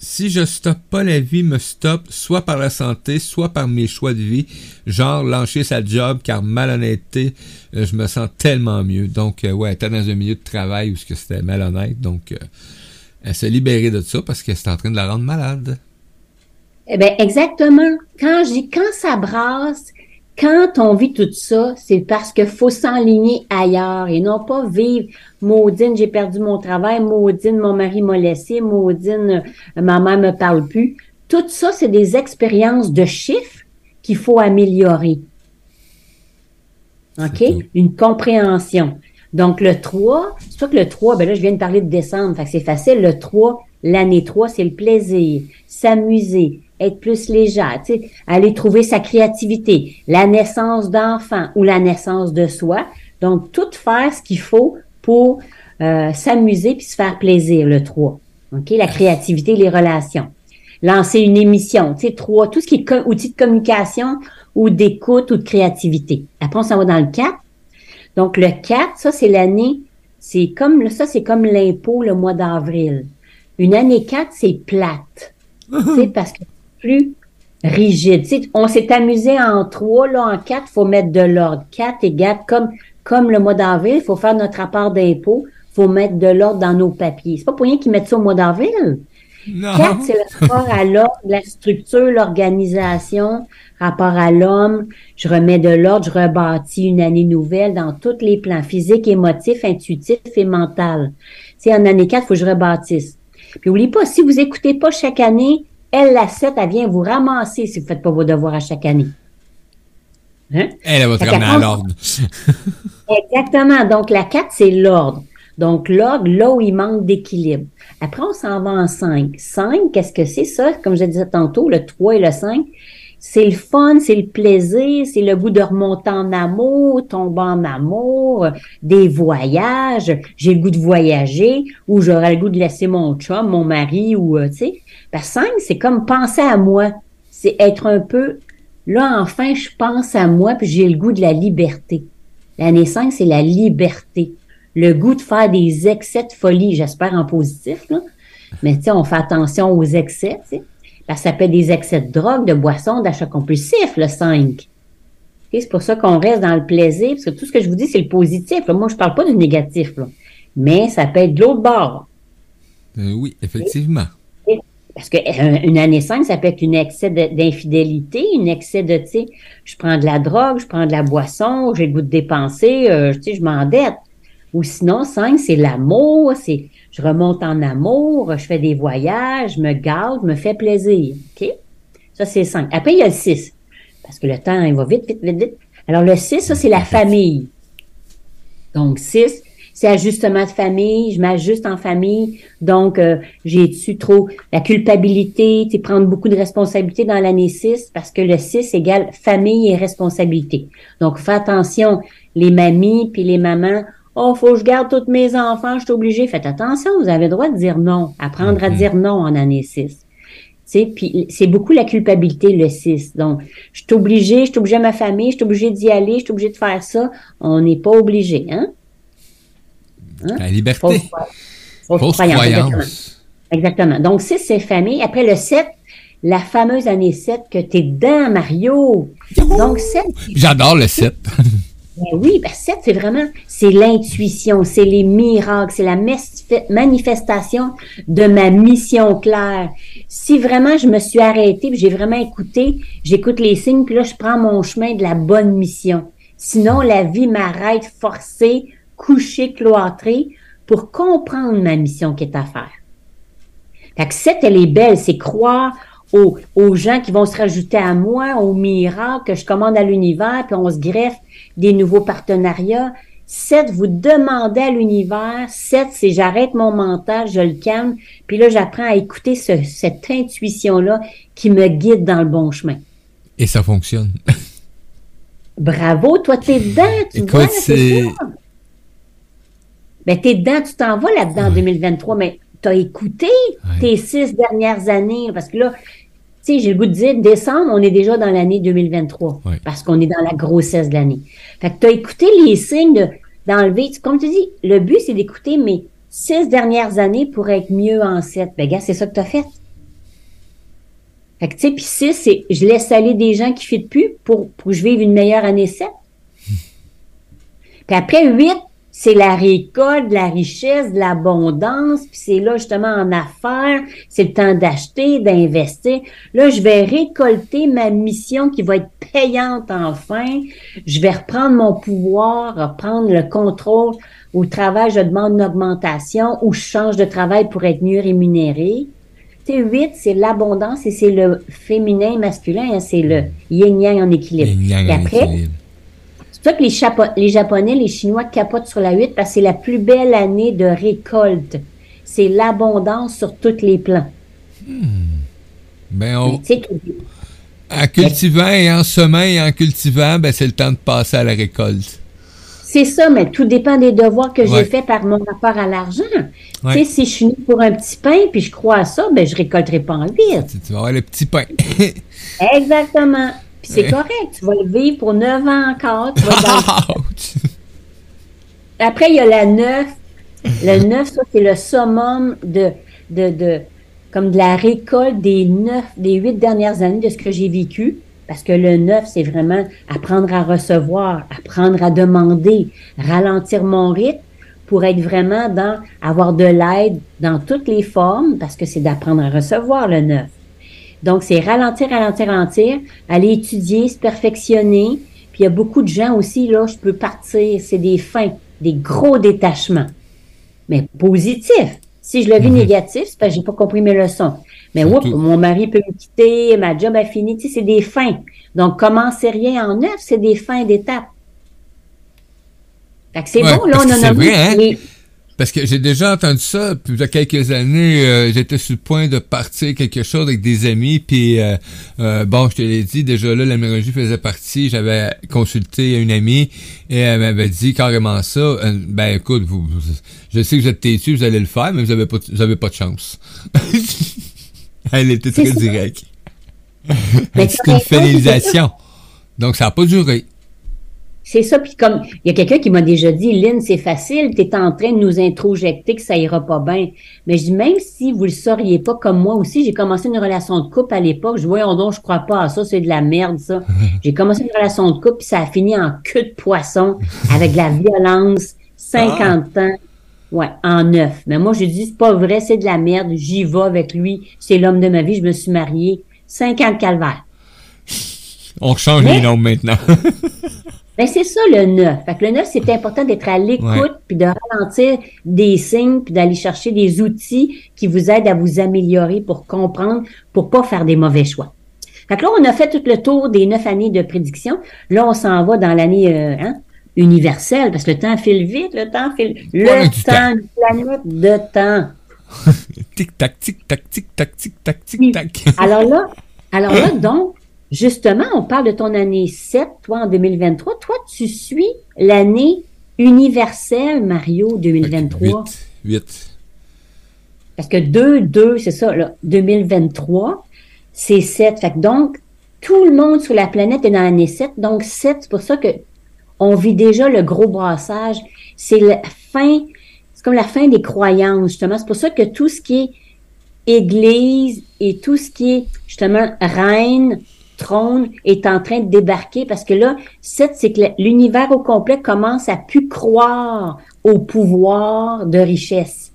Si je stoppe pas la vie, me stoppe soit par la santé, soit par mes choix de vie. Genre, lâcher sa job, car malhonnêteté, euh, je me sens tellement mieux. Donc, euh, ouais, t'es dans un milieu de travail où c'était malhonnête. Donc, euh, elle s'est libérée de ça parce que c'était en train de la rendre malade. Eh bien, exactement. Quand quand ça brasse, quand on vit tout ça, c'est parce qu'il faut s'enligner ailleurs et non pas vivre maudine, j'ai perdu mon travail, maudine, mon mari m'a laissé, maudine, euh, ma mère me parle plus. Tout ça, c'est des expériences de chiffres qu'il faut améliorer. OK? Une compréhension. Donc, le 3, c'est que le 3, ben là, je viens de parler de décembre, fait que c'est facile. Le 3, l'année 3, c'est le plaisir, s'amuser, être plus légère, tu sais, aller trouver sa créativité, la naissance d'enfants ou la naissance de soi. Donc, tout faire ce qu'il faut pour euh, s'amuser puis se faire plaisir, le 3. OK? La créativité, les relations. Lancer une émission, tu sais, 3, tout ce qui est outil de communication ou d'écoute ou de créativité. Après, on s'en va dans le 4. Donc, le 4, ça, c'est l'année, c'est comme, ça, c'est comme l'impôt le mois d'avril. Une année 4, c'est plate. tu sais, parce que plus rigide. on s'est amusé en trois, là, en quatre, faut mettre de l'ordre. Quatre égale comme, comme le mois d'avril, il faut faire notre rapport d'impôt, faut mettre de l'ordre dans nos papiers. C'est pas pour rien qu'ils mettent ça au mois d'avril. Quatre, c'est le rapport à l'ordre, la structure, l'organisation, rapport à l'homme. Je remets de l'ordre, je rebâtis une année nouvelle dans tous les plans physiques, émotifs, intuitifs et mental. C'est en année 4, il faut que je rebâtisse. Puis n'oubliez pas, si vous écoutez pas chaque année, elle, la 7, elle vient vous ramasser si vous ne faites pas vos devoirs à chaque année. Hein? Elle, va te ramener à l'ordre. Exactement. Donc, la 4, c'est l'ordre. Donc, l'ordre, là où il manque d'équilibre. Après, on s'en va en 5. 5, qu'est-ce que c'est ça? Comme je disais tantôt, le 3 et le 5, c'est le fun, c'est le plaisir, c'est le goût de remonter en amour, tomber en amour, des voyages, j'ai le goût de voyager, ou j'aurais le goût de laisser mon chum, mon mari, ou, euh, tu sais. Ben, 5, c'est comme penser à moi. C'est être un peu, là, enfin, je pense à moi, puis j'ai le goût de la liberté. L'année 5, c'est la liberté. Le goût de faire des excès de folie, j'espère en positif, là. Mais, tu sais, on fait attention aux excès, tu ça peut des excès de drogue, de boissons, d'achat compulsif, le 5. C'est pour ça qu'on reste dans le plaisir, parce que tout ce que je vous dis, c'est le positif. Moi, je parle pas du négatif, là. mais ça peut être de l'autre bord. Euh, oui, effectivement. Parce qu'une année 5, ça peut être un excès d'infidélité, un excès de, tu sais, je prends de la drogue, je prends de la boisson, j'ai le goût de dépenser, euh, tu sais, je m'endette. Ou sinon, 5, c'est l'amour, c'est je remonte en amour, je fais des voyages, je me garde, je me fais plaisir. OK? Ça, c'est 5. Après, il y a le 6. Parce que le temps, il va vite, vite, vite, vite. Alors, le 6, ça, c'est la famille. Donc, 6, c'est ajustement de famille, je m'ajuste en famille, donc euh, j'ai tu trop la culpabilité, tu prendre beaucoup de responsabilités dans l'année 6 parce que le 6 égale famille et responsabilité. Donc fais attention, les mamies puis les mamans Oh, faut que je garde tous mes enfants, je suis obligé. Faites attention, vous avez le droit de dire non, apprendre à Mhm. dire non en année 6. sais, puis c'est beaucoup la culpabilité, le 6. Donc, je suis obligé, je suis obligé à ma famille, je suis obligé d'y aller, je suis obligé de faire ça. On n'est pas obligé, hein? La liberté. Fausse, fausse Fausse croyance, exactement. croyance. Exactement. Donc, 6, c'est famille. Après le 7, la fameuse année 7 que t'es dedans, Mario. Donc, 7, J'adore le 7. ben oui, ben 7, c'est vraiment, c'est l'intuition, c'est les miracles, c'est la manifestation de ma mission claire. Si vraiment je me suis arrêtée, puis j'ai vraiment écouté, j'écoute les signes, puis là, je prends mon chemin de la bonne mission. Sinon, la vie m'arrête forcée, couchée, cloîtrée, pour comprendre ma mission qui est à faire. Fait que 7, elle est belle, c'est croire aux, aux gens qui vont se rajouter à moi, aux miracles que je commande à l'univers, puis on se greffe des nouveaux partenariats. 7, vous demandez à l'univers. 7, c'est j'arrête mon mental, je le calme, puis là, j'apprends à écouter ce- cette intuition-là qui me guide dans le bon chemin. Et ça fonctionne. Bravo, toi, t'es dedans, tu Écoute, vois, c'est-. Ben, t'es dedans, tu t'en vas là-dedans en 2023, mais t'as écouté Ouais. tes six dernières années, parce que là, tu sais, j'ai le goût de dire, décembre, on est déjà dans l'année 2023, Ouais. parce qu'on est dans la grossesse de l'année. Fait que t'as écouté les signes de- d'enlever, comme tu dis, le but, c'est d'écouter mes six dernières années pour être mieux en sept. Ben, gars, c'est ça que t'as fait. Fait que, tu sais, puis six, c'est, je laisse aller des gens qui ne plus pour, pour que je vive une meilleure année 7. Puis après, 8, c'est la récolte, de la richesse, de l'abondance. Puis c'est là, justement, en affaires, c'est le temps d'acheter, d'investir. Là, je vais récolter ma mission qui va être payante enfin. Je vais reprendre mon pouvoir, reprendre le contrôle. Au travail, je demande une augmentation ou je change de travail pour être mieux rémunéré. Tu sais, 8, c'est l'abondance et c'est le féminin et masculin. hein, c'est le yin-yang en équilibre. Yin yang Et en après, équilibre. C'est ça que les, Chapo- les Japonais, les Chinois capotent sur la 8 parce que c'est la plus belle année de récolte. C'est l'abondance sur tous les plans. Ben, on- en cultivant et en semant et en cultivant, ben, c'est le temps de passer à la récolte. C'est ça, mais tout dépend des devoirs que Ouais. j'ai faits par mon rapport à l'argent. Ouais. Tu sais, si je suis née pour un petit pain puis je crois à ça, ben je récolterai pas en 8. Tu, tu vas avoir le petit pain. Exactement. Puis c'est Ouais. correct. Tu vas le vivre pour 9 ans encore. Tu vas. Après, il y a la 9. Le 9, ça, c'est le summum de, de, de, comme de la récolte des 9, des 8 dernières années de ce que j'ai vécu. Parce que le 9, c'est vraiment apprendre à recevoir, apprendre à demander, ralentir mon rythme pour être vraiment dans, avoir de l'aide dans toutes les formes, parce que c'est d'apprendre à recevoir le 9. Donc, c'est ralentir, ralentir, ralentir, aller étudier, se perfectionner. Puis il y a beaucoup de gens aussi, là, je peux partir, c'est des fins, des gros détachements. Mais positif. Si je le vis Mhm. négatif, c'est parce que j'ai pas compris mes leçons. Mais oups, mon mari peut me quitter, ma job a fini, tu sais, c'est des fins. Donc, commencer rien en neuf, c'est des fins d'étape. Fait que c'est Ouais, bon, là, on en a vrai, hein? les- Parce que j'ai déjà entendu ça, puis il y a quelques années, euh, j'étais sur le point de partir quelque chose avec des amis, puis euh, euh, bon, je te l'ai dit, déjà là, la numérologie faisait partie, j'avais consulté une amie, et elle m'avait dit carrément ça, euh, ben écoute, vous, vous- je sais que vous êtes têtu, vous allez le faire, mais vous avez pas, vous avez pas de chance. elle était très directe. C'est une finalisation. Donc ça n'a pas duré. C'est ça, puis comme il y a quelqu'un qui m'a déjà dit, Lynn, c'est facile, tu es en train de nous introjecter que ça ira pas bien. Mais je dis, même si vous le sauriez pas, comme moi aussi, j'ai commencé une relation de couple à l'époque, je dis, voyons donc, je crois pas à ça, c'est de la merde, ça. j'ai commencé une relation de couple, puis ça a fini en queue de poisson, avec de la violence, 50 ans, ouais, en neuf. Mais moi, j'ai dit, c'est pas vrai, c'est de la merde, j'y vais avec lui, c'est l'homme de ma vie, je me suis mariée, 50 calvaires. On change Mais- les noms maintenant. Ben, c'est ça le neuf. Fait que le neuf, c'est important d'être à l'écoute, puis de ralentir des signes, puis d'aller chercher des outils qui vous aident à vous améliorer pour comprendre, pour pas faire des mauvais choix. Fait que là, on a fait tout le tour des neuf années de prédiction. Là, on s'en va dans l'année euh, hein, universelle, parce que le temps file vite, le temps file... Le temps, une planète de temps. tic-tac, tic-tac, tic-tac, tic-tac, tic-tac. Alors là, alors là, donc, justement, on parle de ton année 7, toi, en 2023. Toi, tu suis l'année universel, Mario, 2023. 8. Parce que 2, 2, c'est ça, là, 2023, c'est 7. Fait que donc, tout le monde sur la planète est dans l'année 7. Donc, 7, c'est pour ça que on vit déjà le gros brassage. C'est la fin, c'est comme la fin des croyances, justement. C'est pour ça que tout ce qui est église et tout ce qui est, justement, reine, trône est en train de débarquer parce que là, 7, c'est que l'univers au complet commence à plus croire au pouvoir de richesse.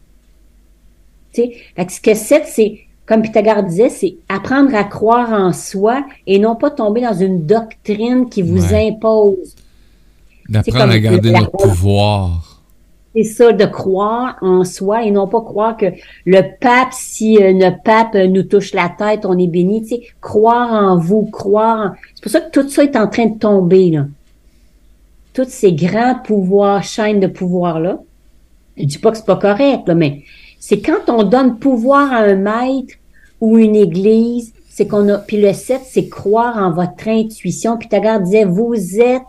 Tu sais, ce que 7, c'est comme Pythagore disait, c'est apprendre à croire en soi et non pas tomber dans une doctrine qui vous impose. D'apprendre à garder notre pouvoir. C'est ça, de croire en soi et non pas croire que le pape, si euh, le pape nous touche la tête, on est béni. Tu sais, croire en vous, croire en... C'est pour ça que tout ça est en train de tomber, là. Tous ces grands pouvoirs, chaînes de pouvoir-là. Je dis pas que c'est pas correct, là, mais c'est quand on donne pouvoir à un maître ou une église, c'est qu'on a, puis le 7, c'est croire en votre intuition. Puis Pythagore disait, vous êtes,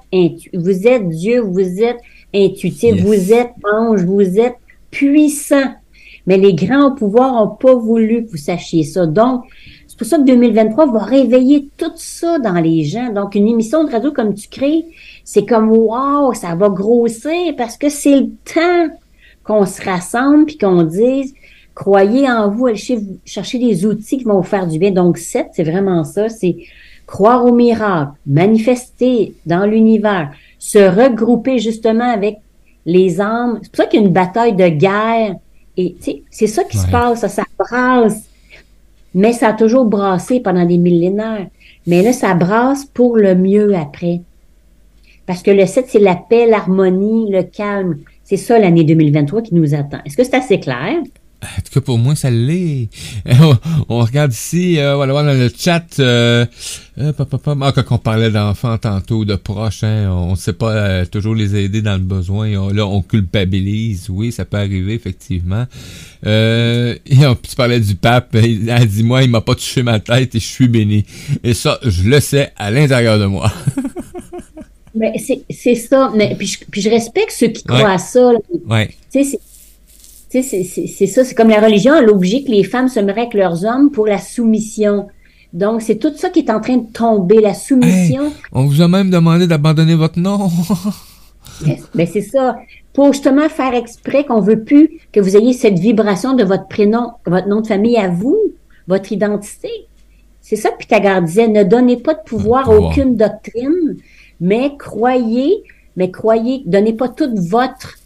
vous êtes Dieu, vous êtes intuitif, vous êtes ange, vous êtes puissant. Mais les grands pouvoirs n'ont pas voulu que vous sachiez ça. Donc, c'est pour ça que 2023 va réveiller tout ça dans les gens. Donc, une émission de radio comme tu crées, c'est comme, wow, ça va grossir parce que c'est le temps qu'on se rassemble puis qu'on dise croyez en vous, allez chercher des outils qui vont vous faire du bien. Donc, 7, c'est vraiment ça, c'est croire au miracle, manifester dans l'univers, se regrouper justement avec les âmes. C'est pour ça qu'il y a une bataille de guerre. Et c'est ça qui se passe, ça, ça brasse. Mais ça a toujours brassé pendant des millénaires. Mais là, ça brasse pour le mieux après. Parce que le 7, c'est la paix, l'harmonie, le calme. C'est ça l'année 2023 qui nous attend. Est-ce que c'est assez clair? En tout cas, pour moi, ça l'est. on regarde ici, euh, voilà, dans le chat, euh, euh, ah, quand on parlait d'enfants tantôt, de proches, hein, on ne sait pas euh, toujours les aider dans le besoin. là, on culpabilise. Oui, ça peut arriver, effectivement. Euh, et tu parlais du pape. Il a dit, moi, il m'a pas touché ma tête et je suis béni. Et ça, je le sais à l'intérieur de moi. Mais c'est ça. Mais, puis, je, puis je respecte ceux qui croient à ça. Ouais. Tu sais, c'est ça. C'est comme la religion a l'objet que les femmes se mettraient avec leurs hommes pour la soumission. Donc, c'est tout ça qui est en train de tomber, la soumission. on vous a même demandé d'abandonner votre nom. ben, ben c'est ça. Pour justement faire exprès qu'on veut plus que vous ayez cette vibration de votre prénom, votre nom de famille à vous, votre identité. C'est ça que Pythagore disait. Ne donnez pas de pouvoir à aucune doctrine mais croyez, mais croyez, donnez pas toute votre,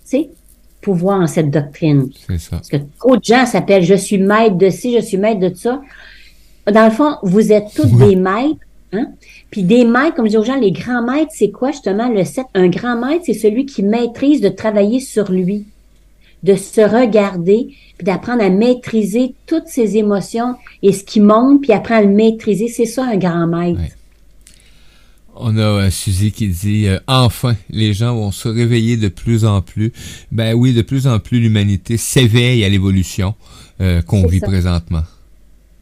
pouvoir en cette doctrine. C'est ça. Parce que trop de gens s'appellent je suis maître de ci, je suis maître de ça. Dans le fond, vous êtes tous des maîtres, hein? Puis des maîtres, comme je dis aux gens, les grands maîtres, c'est quoi justement le set? Un grand maître, c'est celui qui maîtrise de travailler sur lui, de se regarder, puis d'apprendre à maîtriser toutes ses émotions et ce qui monte, puis apprendre à le maîtriser. C'est ça un grand maître. On a euh, Suzy qui dit euh, enfin les gens vont se réveiller de plus en plus. Ben oui, de plus en plus l'humanité s'éveille à l'évolution euh, qu'on vit présentement.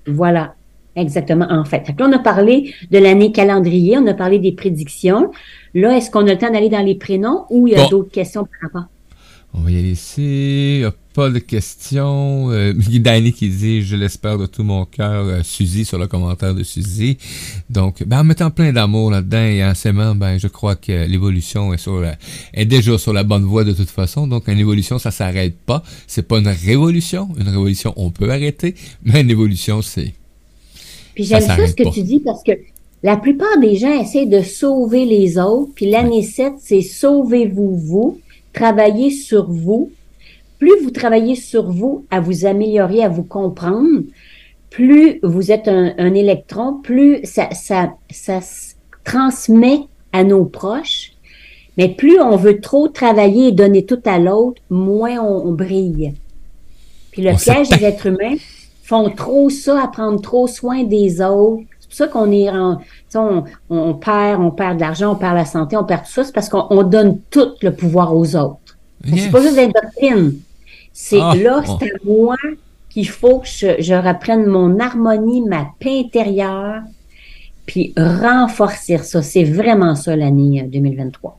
Voilà, exactement en fait. Donc là, on a parlé de l'année calendrier, on a parlé des prédictions. Là, est-ce qu'on a le temps d'aller dans les prénoms ou il y a d'autres questions par rapport? On va y aller ici. Pas de questions. Euh, Danny qui dit Je l'espère de tout mon cœur. Euh, Suzy sur le commentaire de Suzy. Donc, ben, en mettant plein d'amour là-dedans et en s'aimant, ben, je crois que l'évolution est sur est déjà sur la bonne voie de toute façon. Donc, une évolution, ça s'arrête pas. C'est pas une révolution. Une révolution, on peut arrêter. Mais une évolution, c'est. Puis j'aime ça, ce que tu dis parce que la plupart des gens essaient de sauver les autres. Puis l'année 7, c'est sauvez-vous vous travaillez sur vous. Plus vous travaillez sur vous, à vous améliorer, à vous comprendre, plus vous êtes un, électron, plus ça, ça, ça transmet à nos proches. Mais plus on veut trop travailler et donner tout à l'autre, moins on, brille. Puis le piège des êtres humains font trop ça, à prendre trop soin des autres. C'est pour ça qu'on est en, on, on, perd, on perd de l'argent, on perd la santé, on perd tout ça, c'est parce qu'on donne tout le pouvoir aux autres. C'est pas juste des doctrines. C'est ah, là, c'est à moi qu'il faut que je, reprenne mon harmonie, ma paix intérieure, puis renforcer ça. C'est vraiment ça l'année 2023.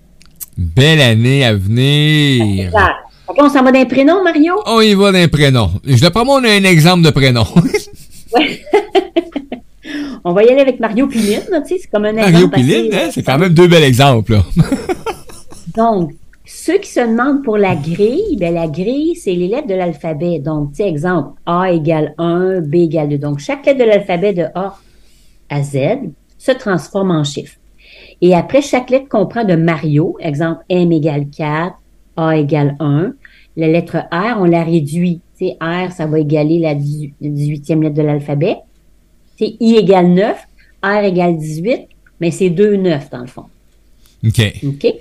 Belle année à venir. Exact. on s'en va d'un prénom, Mario? On y va d'un prénom. Je vais prendre un exemple de prénom. on va y aller avec Mario Piline, tu sais, c'est comme un exemple. Mario Piline, hein, c'est quand même deux bels exemples. Là. Donc, ceux qui se demandent pour la grille, ben la grille, c'est les lettres de l'alphabet. Donc, tu sais, exemple, A égale 1, B égale 2. Donc, chaque lettre de l'alphabet de A à Z se transforme en chiffre. Et après, chaque lettre comprend de Mario. Exemple, M égale 4, A égale 1. La lettre R, on la réduit. Tu R, ça va égaler la 18e lettre de l'alphabet. Tu I égale 9, R égale 18, mais c'est 2 9 dans le fond. OK. OK?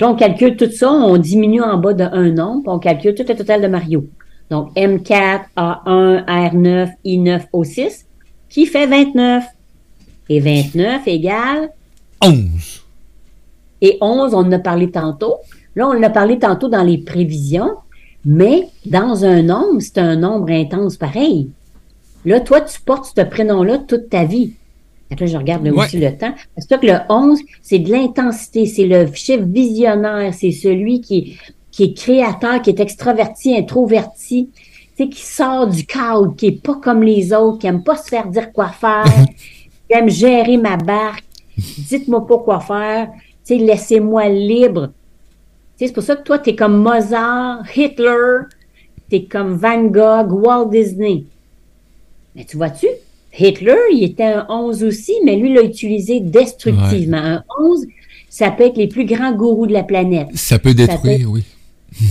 Là, on calcule tout ça, on diminue en bas de un nombre, puis on calcule tout le total de Mario. Donc, M4, A1, R9, I9, O6, qui fait 29. Et 29 égale 11. Et 11, on en a parlé tantôt. Là, on en a parlé tantôt dans les prévisions, mais dans un nombre, c'est un nombre intense pareil. Là, toi, tu portes ce prénom-là toute ta vie. Là, je regarde aussi le temps. Parce que le 11, c'est de l'intensité, c'est le chef visionnaire, c'est celui qui est, qui est créateur, qui est extraverti, introverti, tu sais, qui sort du cadre, qui est pas comme les autres, qui aime pas se faire dire quoi faire, qui aime gérer ma barque. Dites-moi pas quoi faire. Tu sais, laissez-moi libre. Tu sais, c'est pour ça que toi, tu es comme Mozart, Hitler, tu es comme Van Gogh, Walt Disney. Mais tu vois-tu, Hitler, il était un 11 aussi, mais lui l'a utilisé destructivement. Un 11, ça peut être les plus grands gourous de la planète. Ça peut détruire, oui.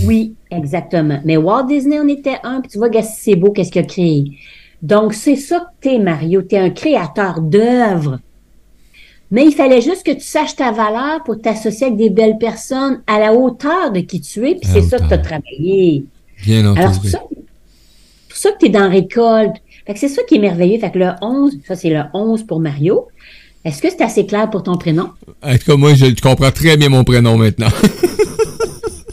Oui, exactement. Mais Walt Disney en était un, puis tu vois, c'est beau, qu'est-ce qu'il a créé. Donc, c'est ça que t'es, Mario. T'es un créateur d'œuvres. Mais il fallait juste que tu saches ta valeur pour t'associer avec des belles personnes à la hauteur de qui tu es, puis c'est ça que tu as travaillé. Bien entendu. Alors, c'est pour ça, que tu es dans récolte. Fait que c'est ça qui est merveilleux. Fait que le 11, ça c'est le 11 pour Mario. Est-ce que c'est assez clair pour ton prénom? En tout cas, moi, je comprends très bien mon prénom maintenant.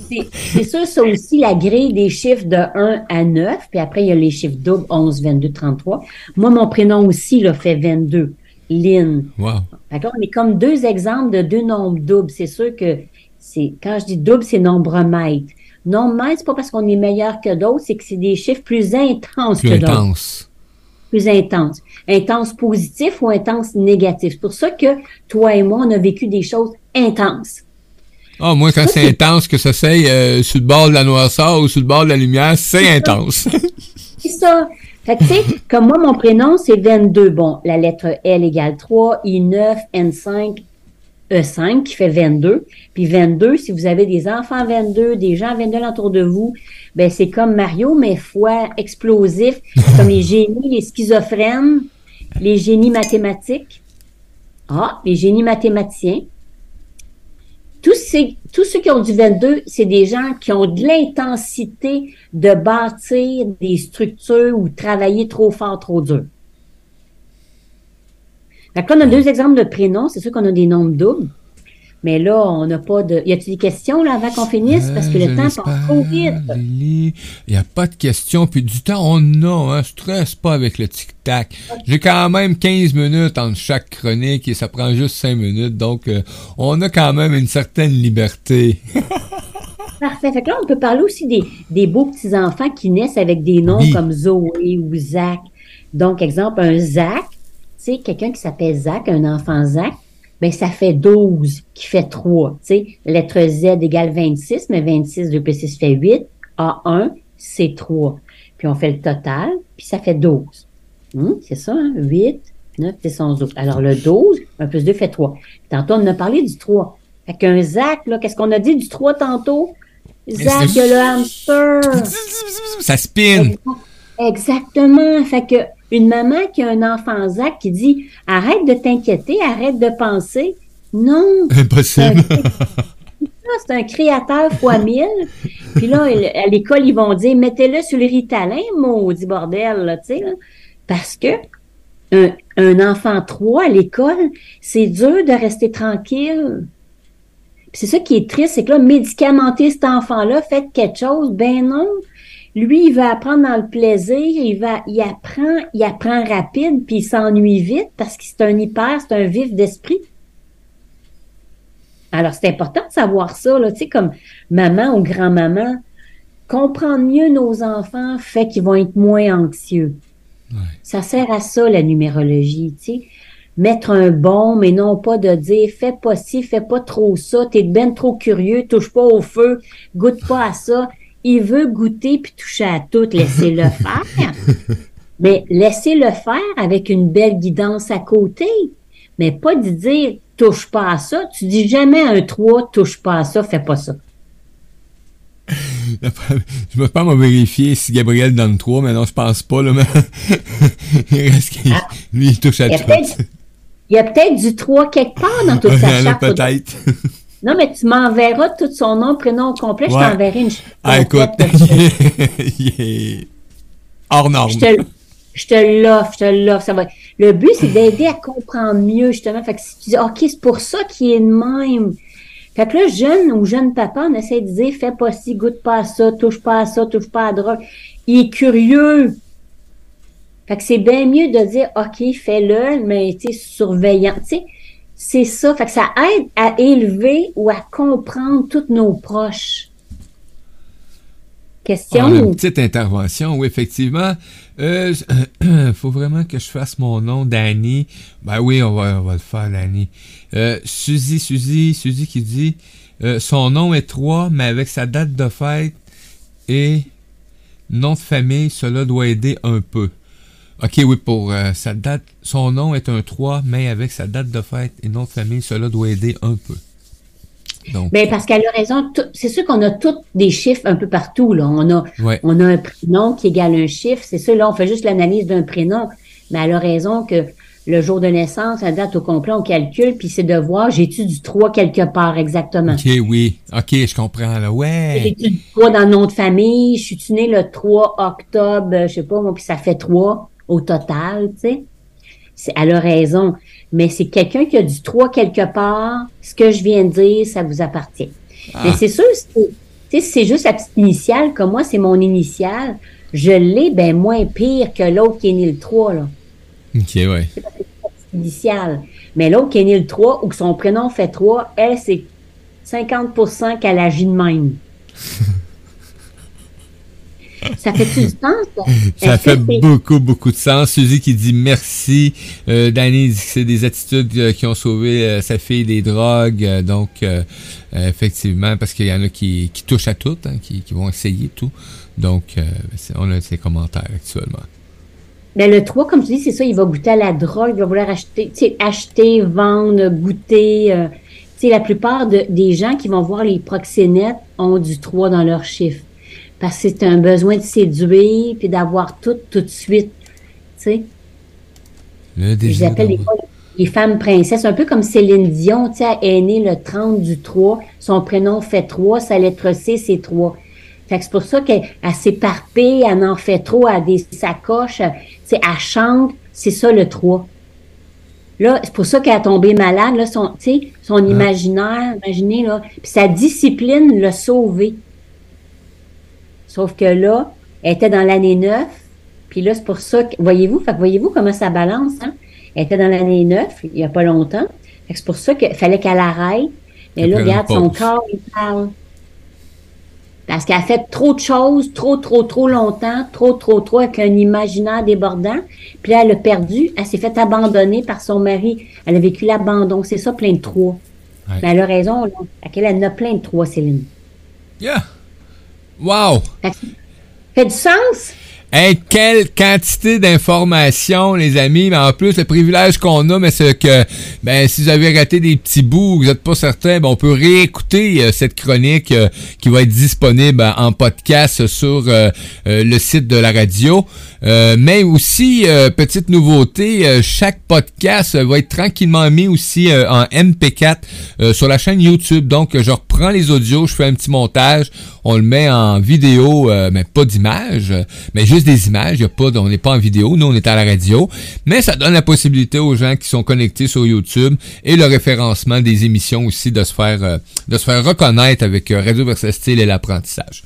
c'est sûr, ça aussi la grille des chiffres de 1 à 9, puis après, il y a les chiffres doubles, 11, 22, 33. Moi, mon prénom aussi, là, fait 22. Lynn. Wow. Fait on est comme deux exemples de deux nombres doubles. C'est sûr que c'est, quand je dis double, c'est nombre mètre. Nombre mètre, c'est pas parce qu'on est meilleur que d'autres, c'est que c'est des chiffres plus intenses plus que d'autres. Intense. Plus intense. Intense positif ou intense négatif? C'est pour ça que toi et moi, on a vécu des choses intenses. Ah, moi, quand c'est intense, que ça soit euh, sur le bord de la noirceur ou sur le bord de la lumière, c'est intense. c'est ça. Fait que, tu sais, comme moi, mon prénom, c'est 22. Bon, la lettre L égale 3, I9, N5, E5 qui fait 22. Puis 22, si vous avez des enfants 22, des gens 22 autour de vous, ben c'est comme Mario, mais fois explosif, comme les génies, les schizophrènes, les génies mathématiques. Ah, les génies mathématiciens. Tous, ces, tous ceux qui ont du 22, c'est des gens qui ont de l'intensité de bâtir des structures ou travailler trop fort, trop dur. Là, on a deux exemples de prénoms. C'est sûr qu'on a des nombres doubles. Mais là, on n'a pas de. Y a-t-il des questions là avant qu'on finisse? Parce que le temps passe trop vite. Il n'y a pas de questions. Puis du temps, on a. Hein. Stress pas avec le tic-tac. J'ai quand même 15 minutes entre chaque chronique et ça prend juste 5 minutes. Donc, euh, on a quand même une certaine liberté. Parfait. Fait que là, on peut parler aussi des, des beaux petits-enfants qui naissent avec des noms comme Zoé ou Zach. Donc, exemple, un Zach, tu sais, quelqu'un qui s'appelle Zach, un enfant Zach, ben ça fait 12 qui fait 3. Tu sais, lettre Z égale 26, mais 26, 2 plus 6 fait 8. A1, c'est 3. Puis on fait le total, puis ça fait 12. Hum, c'est ça, hein? 8, 9, 10, 11, 12. Alors le 12, 1 plus 2 fait 3. Tantôt, on a parlé du 3. Fait qu'un Zach, là, qu'est-ce qu'on a dit du 3 tantôt? Zach, le hamster. Ça spin. Exactement. Fait que une maman qui a un enfant Zach qui dit arrête de t'inquiéter, arrête de penser. Non. Impossible. C'est un créateur fois mille. Puis là, à l'école, ils vont dire mettez-le sur le ritalin, maudit bordel, là, tu sais, Parce que un, un enfant 3 à l'école, c'est dur de rester tranquille. C'est ça qui est triste, c'est que là, médicamenter cet enfant-là, faites quelque chose. Ben non. Lui, il va apprendre dans le plaisir, il va, il apprend, il apprend rapide, puis il s'ennuie vite parce que c'est un hyper, c'est un vif d'esprit. Alors, c'est important de savoir ça, là, tu sais, comme maman ou grand-maman, comprendre mieux nos enfants fait qu'ils vont être moins anxieux. Ça sert à ça, la numérologie, tu sais. Mettre un bon, mais non pas de dire fais pas ci, fais pas trop ça, t'es ben trop curieux, touche pas au feu, goûte pas à ça. Il veut goûter puis toucher à tout, laissez-le faire. mais laissez-le faire avec une belle guidance à côté. Mais pas de dire touche pas à ça. Tu dis jamais un 3, touche pas à ça, fais pas ça. je me pas me vérifier si Gabriel donne 3, mais non, je pense pas, là, mais il reste qu'il, ah. lui, il touche à tout. Il y a peut-être du 3 quelque part dans toute sa charte. peut-être. Non, mais tu m'enverras tout son nom, prénom complet, je t'enverrai une Ah, écoute, il est hors norme. Je te, l'offre, je te l'offre. Ça va. Le but, c'est d'aider à comprendre mieux, justement. Fait que si tu dis, OK, c'est pour ça qu'il est de même. Fait que là, jeune ou jeune papa, on essaie de dire, fais pas ci, goûte pas à ça, touche pas à ça, touche pas à la drogue. Il est curieux. Fait que c'est bien mieux de dire, OK, fais-le, mais, tu sais, surveillant. Tu sais, c'est ça. Fait que ça aide à élever ou à comprendre tous nos proches. Question? une petite intervention, oui, effectivement. Euh, faut vraiment que je fasse mon nom, Danny. Ben oui, on va, on va le faire, Danny. Euh, Suzy, Suzy, Suzy qui dit euh, son nom est 3, mais avec sa date de fête et nom de famille, cela doit aider un peu. Ok, oui, pour euh, sa date, son nom est un 3, mais avec sa date de fête et nom de famille, cela doit aider un peu. Donc, ben parce qu'elle a raison. C'est sûr qu'on a tous des chiffres un peu partout. Là. On, a, on a un prénom qui égale un chiffre. C'est ça, là, on fait juste l'analyse d'un prénom. Mais elle a raison que le jour de naissance, la date au complet, on calcule, puis c'est de voir, j'ai-tu du 3 quelque part exactement? OK, oui. OK, je comprends, là. Ouais. J'ai-tu du 3 dans le nom de famille? Je suis né le 3 octobre, je sais pas, moi, puis ça fait 3 au total, tu sais. Elle a raison mais c'est quelqu'un qui a du 3 quelque part, ce que je viens de dire, ça vous appartient. Ah. Mais c'est sûr, si c'est juste la petite initiale, comme moi, c'est mon initiale, je l'ai ben moins pire que l'autre qui est né le 3, là. OK, ouais. C'est pas initiale. Mais l'autre qui est né le 3 ou que son prénom fait 3, elle, c'est 50% qu'elle agit de même. Ça fait du sens? Ça fait beaucoup, beaucoup de sens. Suzy qui dit merci. Euh, Danny dit que c'est des attitudes euh, qui ont sauvé euh, sa fille des drogues. Euh, donc, effectivement, parce qu'il y en a qui, qui touchent à tout, hein, qui, qui, vont essayer tout. Donc, on a ces commentaires actuellement. Mais le 3, comme tu dis, c'est ça, il va goûter à la drogue, il va vouloir acheter, acheter, vendre, goûter. Euh, la plupart de, des gens qui vont voir les proxénètes ont du 3 dans leur chiffre parce que c'est un besoin de séduire puis d'avoir tout tout de suite. Tu sais? J'appelle les, femmes princesses, un peu comme Céline Dion, tu sais, elle est née le 30 du 3, son prénom fait 3, sa lettre C, c'est 3. Fait que c'est pour ça qu'elle s'éparpille, elle en fait trop, à des sacoches, tu sais, elle chante, c'est ça le 3. Là, c'est pour ça qu'elle a tombé malade, là, son, tu sais, son imaginaire, imaginez, là, puis sa discipline l'a sauvée. Sauf que là, elle était dans l'année 9, puis là, c'est pour ça que, voyez-vous, fait voyez-vous comment ça balance, hein? Elle était dans l'année 9, il n'y a pas longtemps. c'est pour ça qu'il fallait qu'elle arrête. Mais là, regarde, son corps, il parle. Parce qu'elle a fait trop de choses, trop, trop, trop longtemps, trop, trop, trop, avec un imaginaire débordant. Puis là, elle a perdu, elle s'est fait abandonner par son mari. Elle a vécu l'abandon. C'est ça, plein de trois. Mais elle a raison, là. Elle en a plein de trois, Céline. Yeah! Wow! fait du sens? Hey, quelle quantité d'informations, les amis. Mais en plus, le privilège qu'on a, mais c'est que, ben, si vous avez raté des petits bouts, vous n'êtes pas certain, ben, on peut réécouter euh, cette chronique euh, qui va être disponible en podcast sur euh, le site de la radio. mais aussi, petite nouveauté, chaque podcast va être tranquillement mis aussi en MP4 sur la chaîne YouTube. Donc, je reprends les audios, je fais un petit montage, on le met en vidéo, mais pas d'image, mais des images. Y a pas, on n'est pas en vidéo, nous on est à la radio, mais ça donne la possibilité aux gens qui sont connectés sur YouTube et le référencement des émissions aussi de se faire euh, de se faire reconnaître avec euh, Radio Versa Style et l'apprentissage.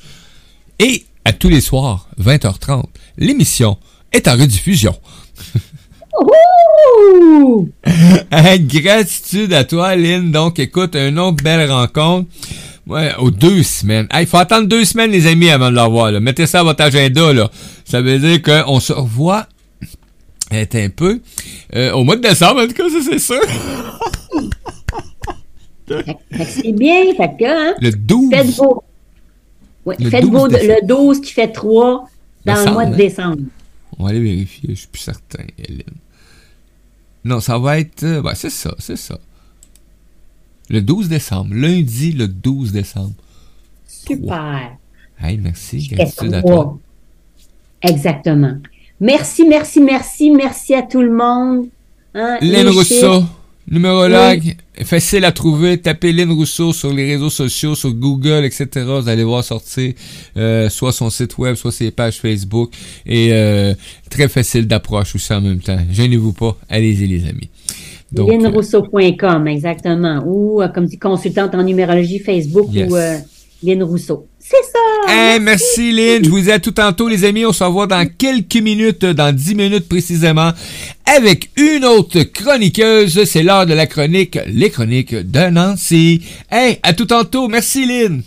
Et à tous les soirs, 20h30, l'émission est en rediffusion. gratitude à toi, Lynn. Donc, écoute, une autre belle rencontre. Ouais, aux deux semaines. Il faut attendre deux semaines, les amis, avant de l'avoir. Là. Mettez ça à votre agenda. Là. Ça veut dire qu'on se revoit un peu euh, au mois de décembre, en tout cas, ça c'est sûr. c'est bien, fait que, hein, Le 12. Faites vos, ouais, Le faites 12 vos, décembre. le 12 qui fait 3 dans le mois de hein? décembre. On va aller vérifier, je suis plus certain, Hélène. Non, ça va être... euh, ouais, c'est ça, c'est ça. Le 12 décembre. Lundi, le 12 décembre. Super. Hey, merci. Gratitude à trois. toi. Exactement. Merci, merci, merci, merci à tout le monde. Hein, Lynn Rousseau, numérologue, facile à trouver. Tapez Lynn Rousseau sur les réseaux sociaux, sur Google, etc. Vous allez voir sortir euh, soit son site web, soit ses pages Facebook. Et euh, très facile d'approche aussi en même temps. Gênez-vous pas. Allez-y, les amis. Donc, euh, LynnRousseau.com, exactement. Ou, euh, comme dit, consultante en numérologie Facebook Yes. ou euh, Lynn Rousseau. C'est ça! Hey, merci Lynn. Je vous dis à tout tantôt, les amis. On se revoit dans quelques minutes, dans 10 minutes précisément, avec une autre chroniqueuse. C'est l'heure de la chronique, les chroniques de Nancy. Hey, à tout tantôt. Merci Lynn.